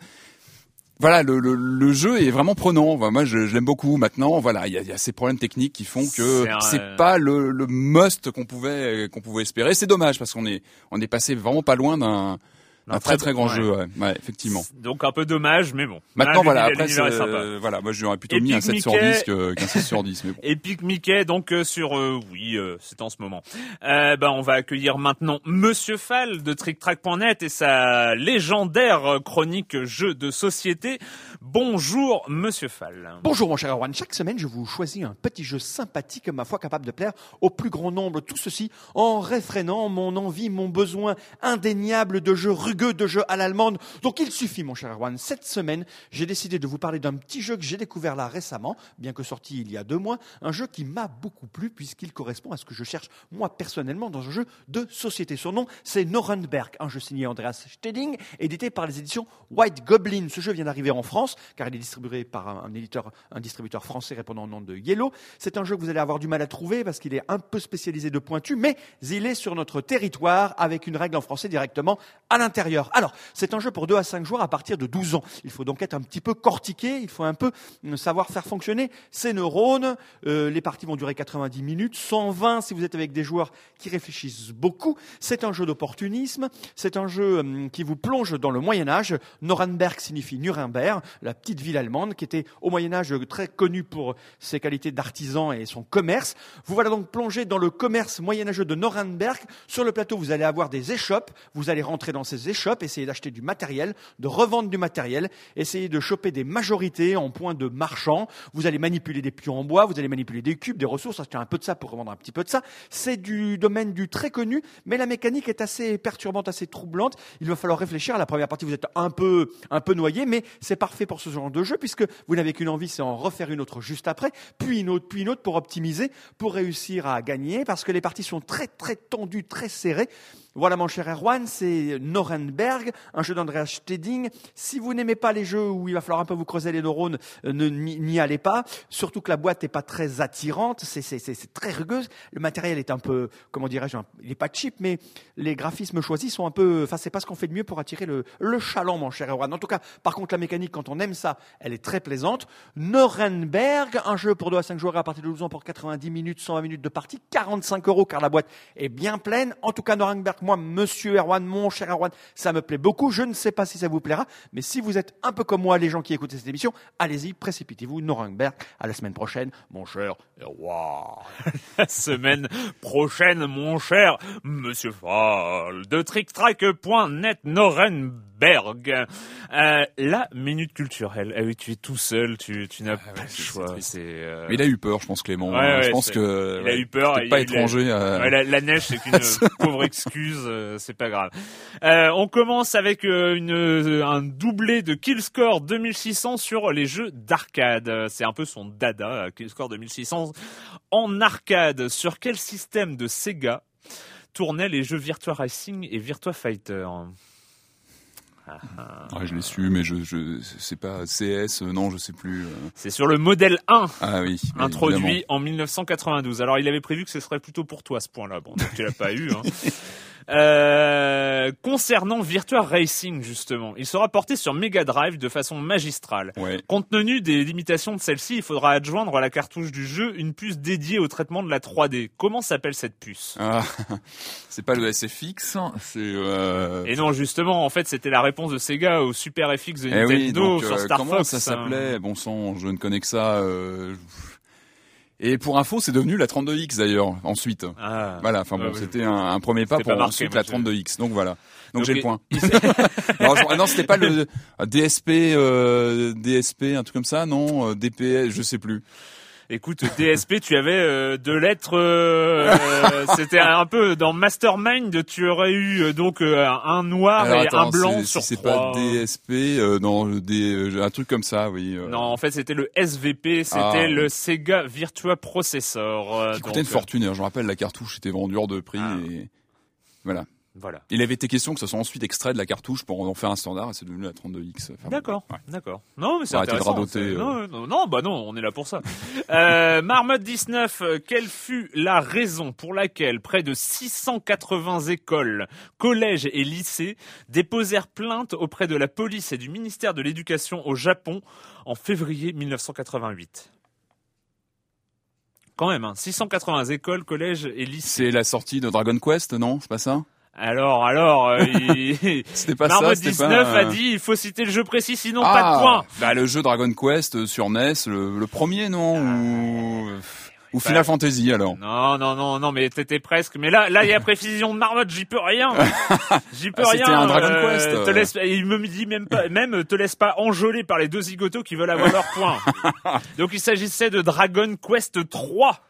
voilà, le, le, le jeu est vraiment prenant. Enfin, moi, je, je l'aime beaucoup. Maintenant, voilà, il y a, il y a ces problèmes techniques qui font que C'est c'est pas le, le must qu'on pouvait qu'on pouvait espérer. C'est dommage parce qu'on est on est passé vraiment pas loin d'un D'un très très grand jeu. Ouais, ouais, effectivement. Donc un peu dommage, mais bon. Maintenant, voilà, après, euh, voilà, moi, j'aurais plutôt mis un Epic 7 sur Mickey. 10 que- qu'un 6 sur 10, mais bon. Epic Mickey, donc euh, sur euh, oui, euh, c'est en ce moment. Euh, ben on va accueillir maintenant Monsieur Fall de TrickTrack.net et sa légendaire chronique jeux de société. Bonjour Monsieur Fall. Bonjour mon cher Erwan, chaque semaine je vous choisis un petit jeu sympathique, ma foi capable de plaire au plus grand nombre, tout ceci en réfrénant mon envie, mon besoin indéniable de jeux rugueux, de jeux à l'allemande. Donc il suffit mon cher Erwan, cette semaine j'ai décidé de vous parler d'un petit jeu que j'ai découvert là récemment, bien que sorti il y a deux mois, un jeu qui m'a beaucoup plu puisqu'il correspond à ce que je cherche moi personnellement dans un jeu de société. Son nom c'est Nuremberg, un jeu signé Andreas Steding, édité par les éditions White Goblin. Ce jeu vient d'arriver en France car il est distribué par un, un éditeur, un distributeur français répondant au nom de Yellow. C'est un jeu que vous allez avoir du mal à trouver parce qu'il est un peu spécialisé de pointu, mais il est sur notre territoire avec une règle en français directement à l'intérieur. Alors, c'est un jeu pour 2 à 5 joueurs à partir de 12 ans. Il faut donc être un petit peu cortiqué, il faut un peu euh, savoir faire fonctionner ses neurones. Euh, les parties vont durer 90 minutes, 120 si vous êtes avec des joueurs qui réfléchissent beaucoup. C'est un jeu d'opportunisme, c'est un jeu hum, qui vous plonge dans le Moyen Âge. Nuremberg signifie Nuremberg, la petite ville allemande qui était au Moyen Âge très connue pour ses qualités d'artisan et son commerce. Vous voilà donc plongé dans le commerce moyenâgeux de Nuremberg. Sur le plateau, vous allez avoir des échoppes. Vous allez rentrer dans ces échoppes, essayer d'acheter du matériel, de revendre du matériel, essayer de choper des majorités en points de marchand. Vous allez manipuler des pions en bois, vous allez manipuler des cubes, des ressources, acheter un peu de ça pour revendre un petit peu de ça. C'est du domaine du très connu, mais la mécanique est assez perturbante, assez troublante. Il va falloir réfléchir. À la première partie, vous êtes un peu, un peu noyé, mais c'est parfait pour ce genre de jeu puisque vous n'avez qu'une envie, c'est en refaire une autre juste après, puis une autre, puis une autre pour optimiser, pour réussir à gagner parce que les parties sont très, très tendues, très serrées. Voilà mon cher Erwan, c'est Norenberg, un jeu d'Andreas Steding. Si vous n'aimez pas les jeux où il va falloir un peu vous creuser les neurones, euh, ne- n'y allez pas. Surtout que la boîte n'est pas très attirante, c'est- très rugueuse. Le matériel est un peu, comment dirais-je, il n'est pas cheap, mais les graphismes choisis sont un peu, enfin c'est pas ce qu'on fait de mieux pour attirer le, le chaland, mon cher Erwan. En tout cas, par contre, la mécanique, quand on aime ça, elle est très plaisante. Norenberg, un jeu pour 2 à 5 joueurs à partir de 12 ans pour 90 minutes, 120 minutes de partie, 45 euros car la boîte est bien pleine. En tout cas, Norenberg, moi, monsieur Erwan, mon cher Erwan, ça me plaît beaucoup. Je ne sais pas si ça vous plaira, mais si vous êtes un peu comme moi, les gens qui écoutent cette émission, allez-y, précipitez-vous. Norenberg, à la semaine prochaine, mon cher Erwan. la semaine prochaine, mon cher Monsieur Fall, de TrickTrack.net Norenberg. Euh, la minute culturelle. Ah oui, tu es tout seul, tu, tu n'as pas ouais, le choix. c'est euh, Mais il a eu peur, je pense, Clément. Ouais, ouais, je pense que il a eu peur. il- pas il a- étranger. à- Ouais, la, la neige, c'est qu'une pauvre excuse, euh, c'est pas grave. Euh, on commence avec euh, une, euh, un doublé de Killscore 2600 sur les jeux d'arcade. Euh, C'est un peu son dada, euh, Killscore 2600 en arcade. Sur quel système de Sega tournaient les jeux Virtua Racing et Virtua Fighter? Ouais, je l'ai su, mais je, je c'est pas CS, euh, non, je sais plus. euh. C'est sur le modèle 1. Ah oui. introduit évidemment. en 1992. Alors il avait prévu que ce serait plutôt pour toi ce point-là. Bon, donc tu l'as pas eu. Hein. Euh, concernant Virtua Racing justement, il sera porté sur Mega Drive de façon magistrale. Ouais. Compte tenu des limitations de celle-ci, il faudra adjoindre à la cartouche du jeu une puce dédiée au traitement de la 3D. Comment s'appelle cette puce? Ah, c'est pas le SFX, c'est. Euh... Et non, justement, en fait, c'était la réponse de Sega au Super FX de Eh Nintendo oui, donc sur euh, Star comment Fox. ça hein. s'appelait? Bon sang, je ne connais que ça. Et pour info, c'est devenu la 32X d'ailleurs, ensuite. Ah. Voilà, enfin bon, c'était un, un premier pas pour pas marqué, ensuite la je- 32X. Donc voilà. Donc, Donc, j'ai le point. non, je- non, c'était pas le DSP, euh, DSP, un truc comme ça, non euh, DPS, je sais plus. Écoute, DSP, tu avais euh, deux lettres. euh, C'était un peu dans Mastermind. Tu aurais eu euh, donc euh, un noir Alors, et attends, un blanc sur si c'est pas DSP, euh, non, le D, euh, un truc comme ça, oui. Non, en fait, c'était le SVP. C'était Ah. le Sega Virtua Processor. qui coûtait donc, une fortune. Je me rappelle, la cartouche était vendue hors de prix. Ah. Et... Voilà. Voilà. Il avait été question que ce soit ensuite extrait de la cartouche pour en faire un standard et c'est devenu la 32X. Enfin, bon, D'accord, ouais. d'accord. Non, mais c'est Arrêtez de intéressant. radoter, c'est- euh. Non, non, non, bah non, on est là pour ça. euh, Marmotte 19, euh, quelle fut la raison pour laquelle près de 680 écoles, collèges et lycées déposèrent plainte auprès de la police et du ministère de l'Éducation au Japon en février 1988 Quand même, hein, 680 écoles, collèges et lycées. C'est la sortie de Dragon Quest, non? C'est pas ça? Alors, alors, euh, il... Pas Marmotte ça, c'était 19 pas... a dit il faut citer le jeu précis, sinon ah, pas de points. Bah le jeu Dragon Quest euh, sur NES, le, le premier, non Ou, ou Final Bah, Fantasy alors Non, non, non, non, mais t'étais presque. Mais là, là, il y a précision de marmotte, j'y peux rien. J'y peux Ah, rien. c'était un Dragon euh, Quest. Te laisse, il me dit même pas, même te laisse pas enjôler par les deux zigotos qui veulent avoir leur point. Donc il s'agissait de Dragon Quest 3.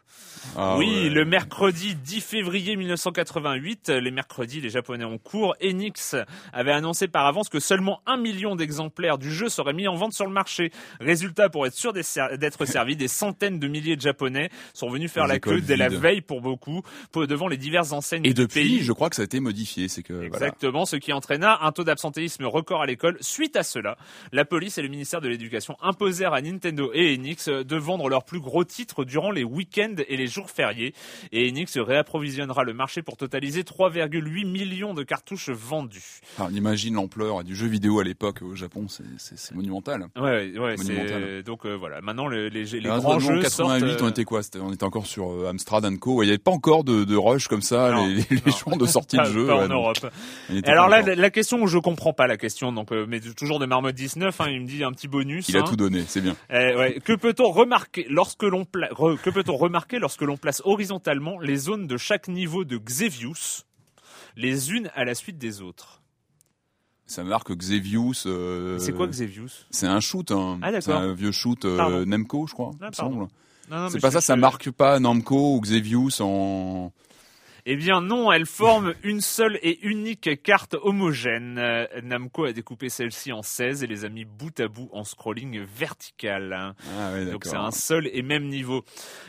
Ah, oui, ouais. le mercredi 10 février 1988, les mercredis, les Japonais en cours, Enix avait annoncé par avance que seulement un million d'exemplaires du jeu seraient mis en vente sur le marché. Résultat, pour être sûr d'être servi, des centaines de milliers de Japonais sont venus faire Les la queue dès la veille pour beaucoup, devant les diverses enseignes Et du depuis, pays. je crois que ça a été modifié. C'est que voilà. Exactement, ce qui entraîna un taux d'absentéisme record à l'école. Suite à cela, la police et le ministère de l'Éducation imposèrent à Nintendo et Enix de vendre leurs plus gros titres durant les week-ends et les jours fériés. Et Enix réapprovisionnera le marché pour totaliser 3,8 millions de cartouches vendues. On imagine l'ampleur du jeu vidéo à l'époque au Japon, c'est- monumental. Ouais, ouais, c'est Monumental. donc euh, voilà. Maintenant, les, les, les Alors, grands jeux 88, sortent. on euh, était quoi? On était encore sur euh, Amstrad Co. Il n'y avait pas encore de, de rush comme ça, Non, les, les jours de sortie de jeu. pas ouais, en donc, Europe. alors là, la, la question où je comprends pas la question, donc euh, mais toujours de Marmotte 19, hein, il me dit un petit bonus. il a hein. tout donné, c'est bien. Eh ouais. Que peut-on remarquer lorsque l'on pla- re- que peut-on remarquer lorsque l'on place horizontalement les zones de chaque niveau de Xevious, les unes à la suite des autres Ça marque Xevious. euh, C'est quoi Xevious? C'est un shoot, hein. Ah, c'est un vieux shoot euh. Nemco, je crois. Ah, C'est pas ça, ça marque pas Namco ou Xevious en. Eh bien non, elles forment une seule et unique carte homogène. Euh, Namco a découpé celle-ci en 16 et les a mis bout à bout en scrolling vertical. Ah ouais, Donc c'est un seul et même niveau.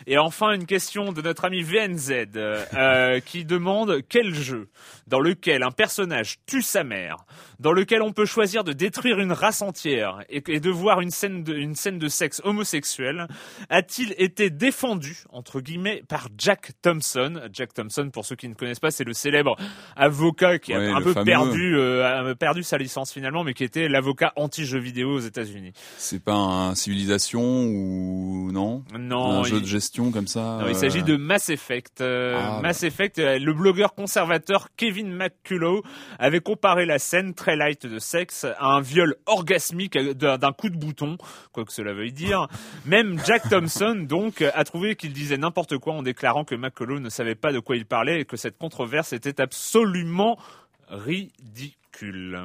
Et enfin une question de notre ami VNZ euh, qui demande quel jeu dans lequel un personnage tue sa mère, dans lequel on peut choisir de détruire une race entière et, et de voir une scène de, une scène de sexe homosexuel a-t-il été défendu entre guillemets par Jack Thompson? Jack Thompson pour ceux qui ne connaissent pas c'est le célèbre avocat qui Ouais, a un peu fameux. perdu euh, perdu sa licence finalement mais qui était l'avocat anti-jeux vidéo aux États-Unis. C'est pas un civilisation ou non? Non, Un jeu il- de gestion comme ça Non, il euh, s'agit de Mass Effect. Euh, Ah, Mass Effect, euh, le blogueur conservateur Kevin McCullough avait comparé la scène très light de sexe à un viol orgasmique d'un d'un coup de bouton, quoi que cela veuille dire. Même Jack Thompson, donc, a trouvé qu'il disait n'importe quoi en déclarant que McCullough ne savait pas de quoi il parlait que cette controverse était absolument ridicule.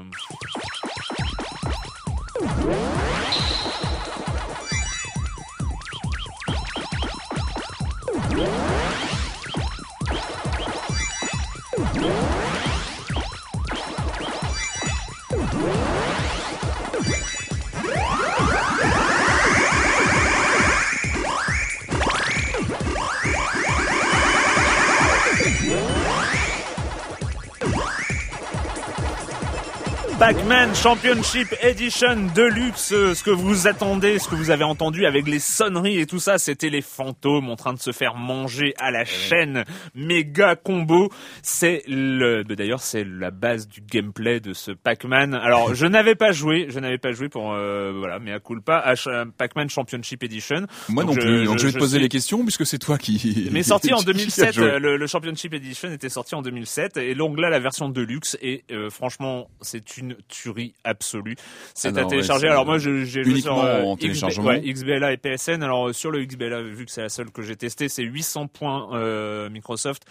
Pac-Man Championship Edition Deluxe, euh, ce que vous attendez, ce que vous avez entendu avec les sonneries et tout ça, c'était les fantômes en train de se faire manger à la chaîne. Méga combo. C'est le, bah, d'ailleurs, c'est la base du gameplay de ce Pac-Man. Alors, je n'avais pas joué, je n'avais pas joué pour, euh, voilà, mais à culpa, Pac-Man Championship Edition. Moi Donc, non je- plus. Donc je- je vais te poser suis- les questions puisque c'est toi qui. mais sorti en qui a 2007, joué. euh, le, le Championship Edition était sorti en 2007 et donc là la version Deluxe et euh, franchement c'est une tuerie absolue. C'est Ah à télécharger. ouais, Alors moi j'ai joué sur euh, en téléchargement. ouais, XBLA et PSN. Alors euh, sur le XBLA vu que c'est la seule que j'ai testée, c'est 800 points euh, Microsoft,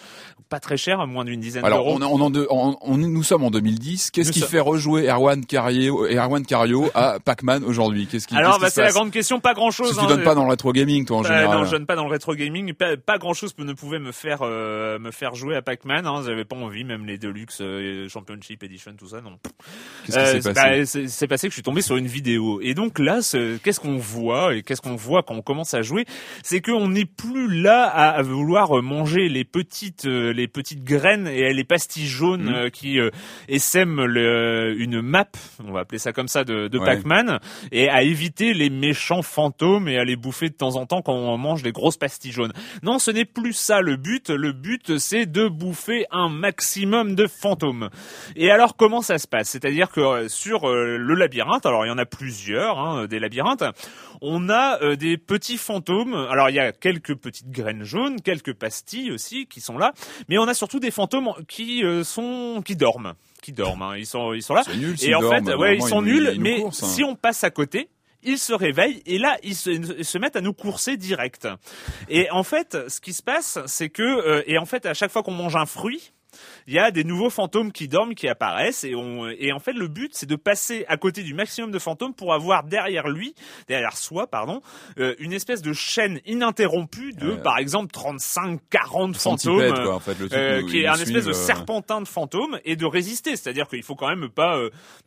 pas très cher, à moins d'une dizaine Alors on, est- on, en de- on- on nous sommes en 2010. Qu'est-ce qui sommes- fait rejouer Erwan Cario, Erwan Cario à Pac-Man aujourd'hui? Qu'est-ce qui Alors bah, c'est la grande question, pas grand Parce chose. que tu donnes pas dans le rétro gaming toi en Euh, général. non, je donne pas dans le rétro gaming. Pas, pas grand chose ne pouvait me faire euh, me faire jouer à Pac-Man. Hein. J'avais pas envie, même les Deluxe, euh, Championship Edition, tout ça, non. Qu'est-ce qui Euh, s'est c'est- passé bah, passé que je suis tombé sur une vidéo. Et donc là, ce- qu'est-ce qu'on voit et qu'est-ce qu'on voit quand on commence à jouer, c'est qu'on n'est plus là à, à vouloir manger les petites euh, les petites graines et les pastilles jaunes Mhm. euh, qui euh, essaiment le, une map, on va appeler ça comme ça, de, de Ouais. Pac-Man, et à éviter les méchants fantômes et à les bouffer de temps en temps quand on mange des grosses pastilles jaunes. Non, ce n'est plus ça le but. Le but, c'est de bouffer un maximum de fantômes. Et alors, comment ça se passe? C'est-à-dire que euh, sur euh, le labyrinthe, alors il y en a plusieurs, hein, des labyrinthes, on a euh, des petits fantômes. Alors, il y a quelques petites graines jaunes, quelques pastilles aussi qui sont là, mais on a surtout des fantômes qui euh, sont qui dorment, qui dorment. hein. Ils sont ils sont là. Nul. Et en fait, ouais, ils sont nuls, ils mais hein. si on passe à côté, ils se réveillent et là ils se, ils se mettent à nous courser direct. Et en fait, ce qui se passe, c'est que euh, et en fait à chaque fois qu'on mange un fruit, il y a des nouveaux fantômes qui dorment, qui apparaissent, et, on, et en fait le but c'est de passer à côté du maximum de fantômes pour avoir derrière lui, derrière soi, pardon, euh, une espèce de chaîne ininterrompue de, Euh, par exemple, 35, 40 Centipède, fantômes. quoi, en fait, le euh, qui est un espèce de euh, serpentin de fantômes et de résister, c'est-à-dire qu'il faut quand même pas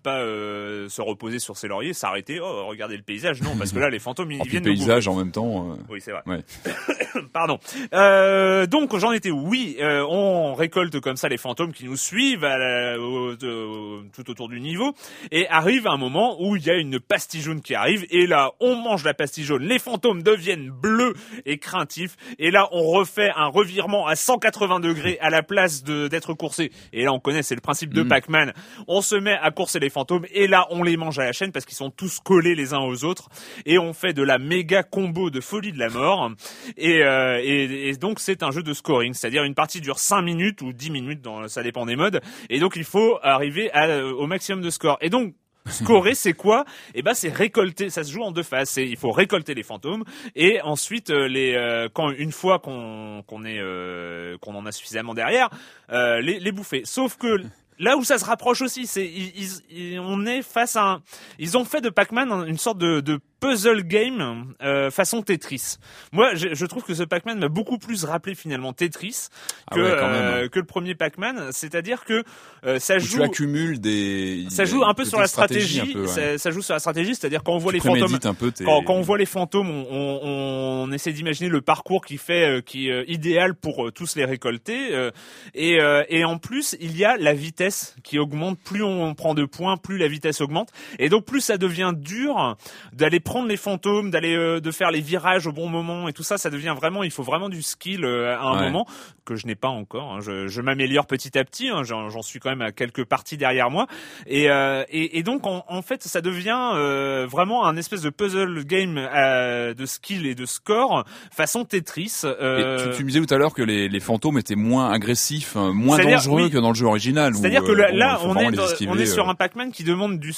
pas euh, se reposer sur ses lauriers, s'arrêter, oh regardez le paysage, non, parce que là les fantômes ils en plus, viennent le paysage en même temps. Oui, c'est vrai. Ouais. Pardon. Euh, donc j'en étais où? Oui, euh, on récolte comme ça les fantômes qui nous suivent à la- au- au- tout autour du niveau. Et arrive un moment où il y a une pastille jaune qui arrive. Et là on mange la pastille jaune, les fantômes deviennent bleus et craintifs. Et là on refait un revirement à 180 degrés à la place d'être coursé. Et là on connaît c'est le principe de Mm. Pac-Man. On se met à courser les fantômes. Et là on les mange à la chaîne parce qu'ils sont tous collés les uns aux autres. Et on fait de la méga combo de folie de la mort. Et, euh, et, et donc c'est un jeu de scoring, c'est-à-dire une partie dure 5 minutes ou 10 minutes, dans, ça dépend des modes, et donc il faut arriver à, au maximum de score. Et donc Scorer, c'est quoi? Eh ben, c'est récolter. Ça se joue en deux phases. Il faut récolter les fantômes et ensuite euh, euh, quand une fois qu'on est euh, en a suffisamment derrière, euh, les, les bouffer. Sauf que là où ça se rapproche aussi, c'est ils, ils- on est face à un, ils ont fait de Pac-Man une sorte de, de puzzle game euh, façon Tetris. Moi, je, je trouve que ce Pac-Man m'a beaucoup plus rappelé finalement Tetris Ah que, ouais, euh, que le premier Pac-Man. C'est-à-dire que euh, ça joue. tu accumules des. Ça joue un peu sur la stratégie. un peu, ouais. ça, ça joue sur la stratégie, c'est-à-dire quand on voit Tu les fantômes. un peu Quand, quand on voit les fantômes, on, on, on essaie d'imaginer le parcours qui fait, euh, qui est euh, idéal pour tous les récolter. euh, et, euh, et en plus, il y a la vitesse qui augmente. Plus on prend de points, plus la vitesse augmente. Et donc, plus ça devient dur d'aller prendre les fantômes, d'aller euh, de faire les virages au bon moment et tout ça. Ça devient vraiment, il faut vraiment du skill euh, à un Ouais. moment que je n'ai pas encore. hein. Je, je m'améliore petit à petit. hein. J'en j'en suis quand même à quelques parties derrière moi. Et, euh, et, et donc, en, en fait, ça devient euh, vraiment un espèce de puzzle game euh, de skill et de score façon Tetris. Et euh, tu, tu me disais tout à l'heure que les, les fantômes étaient moins agressifs, euh, moins dangereux oui. que dans le jeu original. où, C'est-à-dire que euh, là, on, est, dans- esquiver, on est sur euh. un Pac-Man qui demande du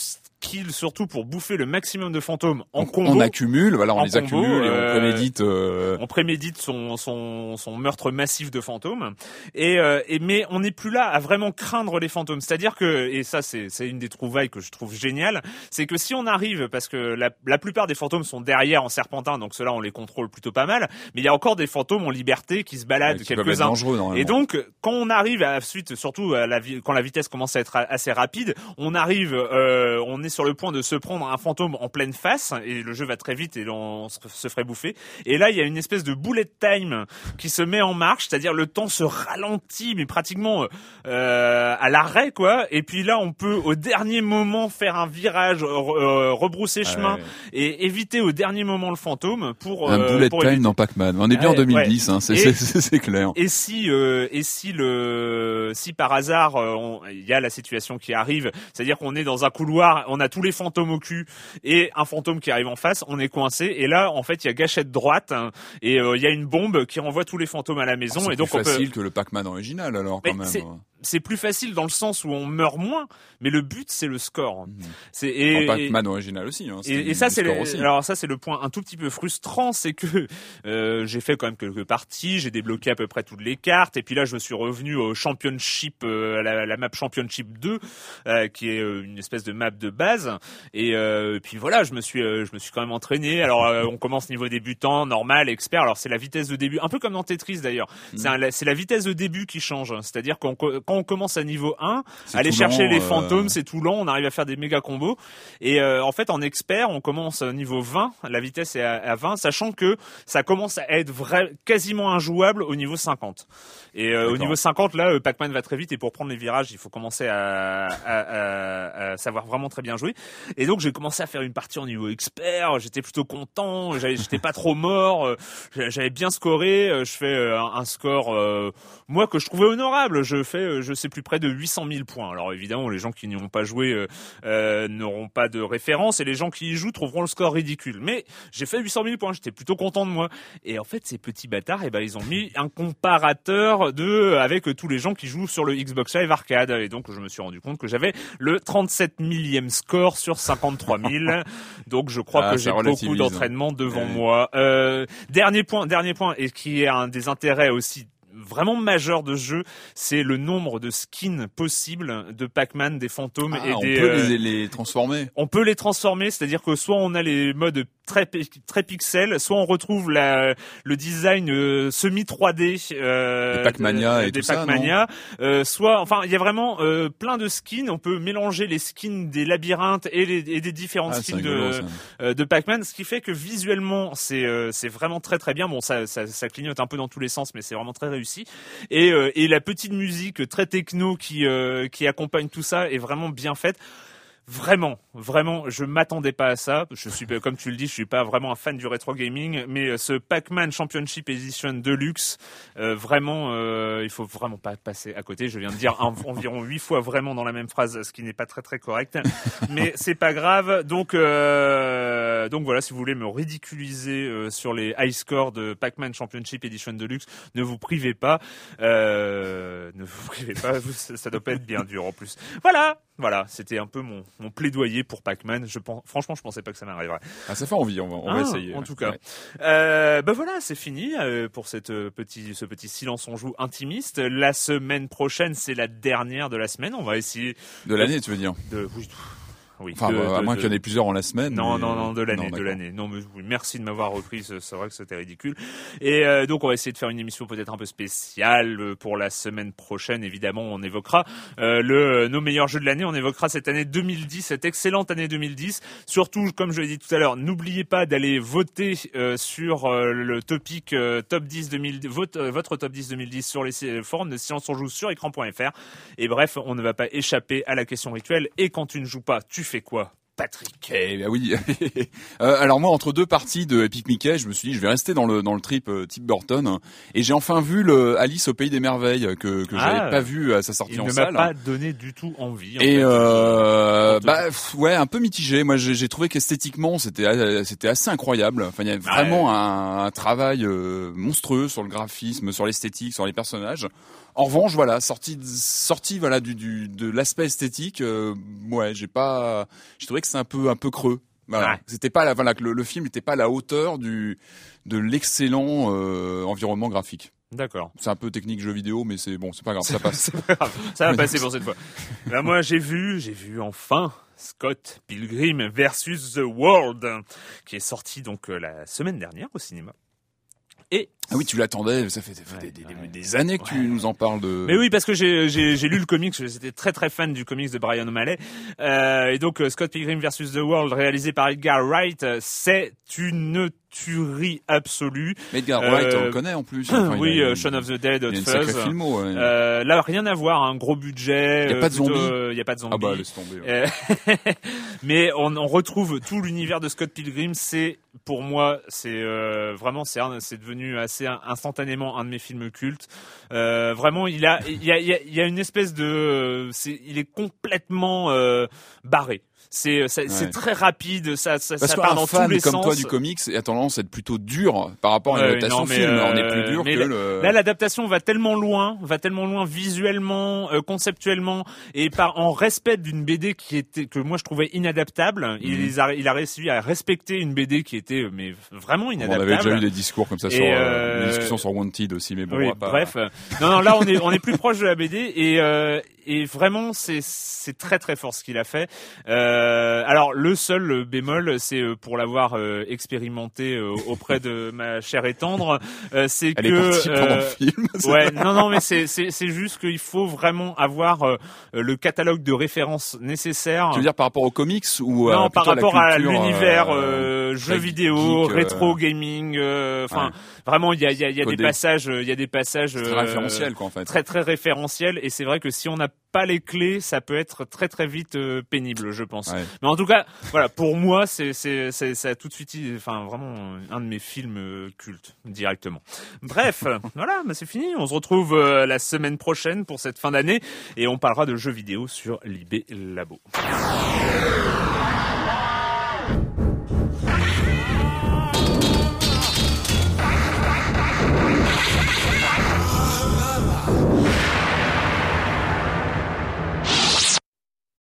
surtout pour bouffer le maximum de fantômes en Donc, combo. on accumule, voilà, on les combo, accumule et euh, on prémédite. euh, on prémédite son, son, son meurtre massif de fantômes et, euh, et mais on n'est plus là à vraiment craindre les fantômes c'est à dire que et ça c'est c'est une des trouvailles que je trouve géniale c'est que si on arrive parce que la, la plupart des fantômes sont derrière en serpentin donc ceux-là on les contrôle plutôt pas mal mais il y a encore des fantômes en liberté qui se baladent quelques-uns et donc, quand on arrive à la suite, surtout à la, quand la vitesse commence à être assez rapide, on arrive, euh, on est sur le point de se prendre un fantôme en pleine face, et le jeu va très vite et on se ferait bouffer. Et là, il y a une espèce de bullet time qui se met en marche, c'est-à-dire le temps se ralentit, mais pratiquement euh, à l'arrêt, quoi. Et puis là, on peut au dernier moment faire un virage, euh, rebrousser Ah chemin ouais. et éviter au dernier moment le fantôme pour un euh, bullet pour time éviter- dans Pac-Man. On est bien Ouais, en 2010, hein, c'est clair. et si euh, et si le si par hasard euh, il y a la situation qui arrive, c'est-à-dire qu'on est dans un couloir, on a tous les fantômes au cul et un fantôme qui arrive en face, on est coincé et là en fait il y a gâchette droite hein, et euh, il y a une bombe qui renvoie tous les fantômes à la maison C'est et donc plus peut facile que le Pac-Man original alors Mais quand même. c'est- plus facile dans le sens où on meurt moins, mais le but c'est le score. C'est En et, Pac-Man original aussi. Hein, et, ça c'est alors ça c'est le point un tout petit peu frustrant, c'est que euh, j'ai fait quand même quelques parties, j'ai débloqué à peu près toutes les cartes et puis là je me suis revenu au championship, euh, à la, la map championship 2 euh, qui est une espèce de map de base et euh, puis voilà je me suis euh, je me suis quand même entraîné. Alors euh, on commence niveau débutant, normal, expert. Alors c'est la vitesse de début, un peu comme dans Tetris d'ailleurs. Mm. C'est la vitesse de début qui change, c'est-à-dire qu'on quand on commence à niveau 1, C'est aller chercher lent, les fantômes, c'est tout lent, on arrive à faire des méga combos. Et en fait, en expert, on commence au niveau 20, la vitesse est à, à 20, sachant que ça commence à être vrai, quasiment injouable au niveau 50. Et au niveau 50, là, Pac-Man va très vite et pour prendre les virages, il faut commencer à- à savoir vraiment très bien jouer. Et donc, j'ai commencé à faire une partie en niveau expert, j'étais plutôt content, j'étais pas trop mort, euh, j'avais bien scoré, euh, je fais euh, un, score, moi, que je trouvais honorable, je fais, je sais plus près de 800 000 points. Alors évidemment, les gens qui n'y ont pas joué n'auront pas de référence et les gens qui y jouent trouveront le score ridicule. Mais j'ai fait 800 000 points, j'étais plutôt content de moi. Et en fait, ces petits bâtards, eh ben, ils ont mis un comparateur de avec tous les gens qui jouent sur le Xbox Live Arcade. Et donc, je me suis rendu compte que j'avais le 37 millième score sur 53 000. donc, je crois Ah, que j'ai beaucoup relativise. d'entraînement devant moi. Euh, dernier point, dernier point, et qui est un des intérêts aussi vraiment majeur de ce jeu, c'est le nombre de skins possibles de Pac-Man, des fantômes Ah, et on des. peut euh, les, les transformer. on peut les transformer, c'est-à-dire que soit on a les modes très très pixels, soit on retrouve la, le design euh, semi 3D euh, Des Pac-Mania de- et des tout ça, Pac-Mania, euh, soit enfin il y a vraiment euh, plein de skins, on peut mélanger les skins des labyrinthes et, les, et des différentes Ah, skins rigolo, de ça. euh, de Pac-Man, ce qui fait que visuellement c'est euh, c'est vraiment très très bien. Bon, ça, ça ça clignote un peu dans tous les sens, mais c'est vraiment très réussi. Et euh, et la petite musique très techno qui euh, qui accompagne tout ça est vraiment bien faite. Vraiment, vraiment, je m'attendais pas à ça. Je suis, comme tu le dis, je suis pas vraiment un fan du rétro gaming, mais euh, ce Pac-Man Championship Edition Deluxe, euh, vraiment, euh, il faut vraiment pas passer à côté. Je viens de dire en- environ huit fois vraiment dans la même phrase, ce qui n'est pas très très correct, mais c'est pas grave. Donc, euh, donc voilà, si vous voulez me ridiculiser euh, sur les high scores de Pac-Man Championship Edition Deluxe, ne vous privez pas, euh, ne vous privez pas, ça doit pas être bien dur en plus. Voilà, voilà, c'était un peu mon, mon plaidoyer pour Pac-Man. Je pense, franchement, je pensais pas que ça m'arriverait. Ah, ça fait envie, on va, on va Ah, essayer. En tout cas, Ouais. euh, bah voilà, c'est fini euh, pour cette euh, petit, ce petit silence on joue intimiste. La semaine prochaine, c'est la dernière de la semaine. On va essayer De l'année, tu veux dire? de, oui, Oui, Enfin, de- à de- moins de- qu'il y en ait plusieurs en la semaine. Non, mais- non, non, de l'année, de l'année. Non, mais oui, merci de m'avoir repris. C'est vrai que c'était ridicule. Et euh, donc, on va essayer de faire une émission peut-être un peu spéciale euh, pour la semaine prochaine. Évidemment, on évoquera euh, le nos meilleurs jeux de l'année. On évoquera cette année 2010, cette excellente année 2010. Surtout, comme je l'ai dit tout à l'heure, n'oubliez pas d'aller voter euh, sur euh, le topic euh, top 10 2000, vote, euh, votre top 10 2010 sur les forums de Silence on joue sur écran.fr. Et bref, on ne va pas échapper à la question rituelle. Et quand tu ne joues pas, tu fais quoi, Patrick? Eh bien oui. Euh, alors moi, entre deux parties de Epic Mickey, je me suis dit, je vais rester dans le dans le trip euh, type Burton. hein. Et j'ai enfin vu le Alice au pays des merveilles que que Ah. j'avais pas vu à sa sortie Il en ne m'a pas donné du tout envie. en Et fait. euh, bah pff, ouais, un peu mitigé. Moi, j'ai trouvé qu'esthétiquement, c'était euh, c'était assez incroyable. Enfin, il y a Ouais. vraiment un, un travail monstrueux sur le graphisme, sur l'esthétique, sur les personnages. En revanche, voilà, sorti voilà du, du de l'aspect esthétique, euh, ouais, j'ai pas, j'ai trouvé que c'est un peu un peu creux. Voilà, Ouais. c'était pas la, voilà, le, le film n'était pas à la hauteur du de l'excellent euh, environnement graphique. D'accord. C'est un peu technique jeu vidéo, mais c'est bon, c'est pas grave, ça passe. C'est pas grave. Ça va passer pour cette fois. Ben, moi, j'ai vu, j'ai vu enfin Scott Pilgrim versus The World, qui est sorti donc euh, la semaine dernière au cinéma. Et Ah oui, tu l'attendais, ça fait, ça fait Ouais, des, des- ouais. des années que tu nous en parles de. Mais oui, parce que j'ai lu le comics, j'étais très très fan du comics de Brian O'Malley. Euh, et donc euh, Scott Pilgrim vs The World, réalisé par Edgar Wright, euh, c'est une tuerie absolue. Mais Edgar Euh, Wright, on le connaît en plus. Enfin, oui, il a- Shaun of the Dead, il Hot a Fuzz. filmo. ouais. Euh, là, rien à voir, un gros budget. Y a euh, pas de zombies Y a pas de zombies. ah bah laisse tomber. ouais. Mais on, on retrouve tout l'univers de Scott Pilgrim. C'est pour moi, c'est vraiment, c'est devenu assez instantanément un de mes films cultes. Euh, vraiment, il a, il y a, une espèce de, c'est, il est complètement euh, barré. C'est, c'est Ouais. très rapide. Ça, ça, Parce ça part dans fan tous les comme sens. toi du comics a tendance à être plutôt dur par rapport à une adaptation non, mais, film. on est euh, plus dur mais que le. Là, l'adaptation va tellement loin, va tellement loin visuellement, euh, conceptuellement, et par en respect d'une BD qui était que moi je trouvais inadaptable. Il, Mhm. les a, il a réussi à respecter une BD qui était euh, mais vraiment on inadaptable. avait déjà eu des discours comme ça Et, sur euh, euh, des discussions sur Wanted aussi, mais bon, Oui, on va pas- bref. euh, Non, non, là on est on est plus proche de la BD et euh, et vraiment c'est très très fort ce qu'il a fait. Euh, alors le seul bémol, c'est euh, pour l'avoir euh, expérimenté euh, auprès de ma chère et tendre, euh, c'est que euh, film. Ouais, non, non, mais c'est juste qu'il faut vraiment avoir euh, le catalogue de références nécessaires. Tu veux dire par rapport aux comics ou euh, non, par rapport à l'univers jeux vidéo, rétro gaming. euh, Enfin. Vraiment, il y a y a, y a des passages, euh, il y a des passages très euh, référentiel quoi en fait. très très référentiels. Et c'est vrai que si on n'a pas les clés, ça peut être très très vite euh, pénible, je pense. Ouais. Mais en tout cas, voilà, pour moi, c'est c'est c'est ça a tout de suite, enfin vraiment un de mes films cultes directement. Bref, voilà, bah, c'est fini. On se retrouve la semaine prochaine pour cette fin d'année et on parlera de jeux vidéo sur l'IB Labo. Ah!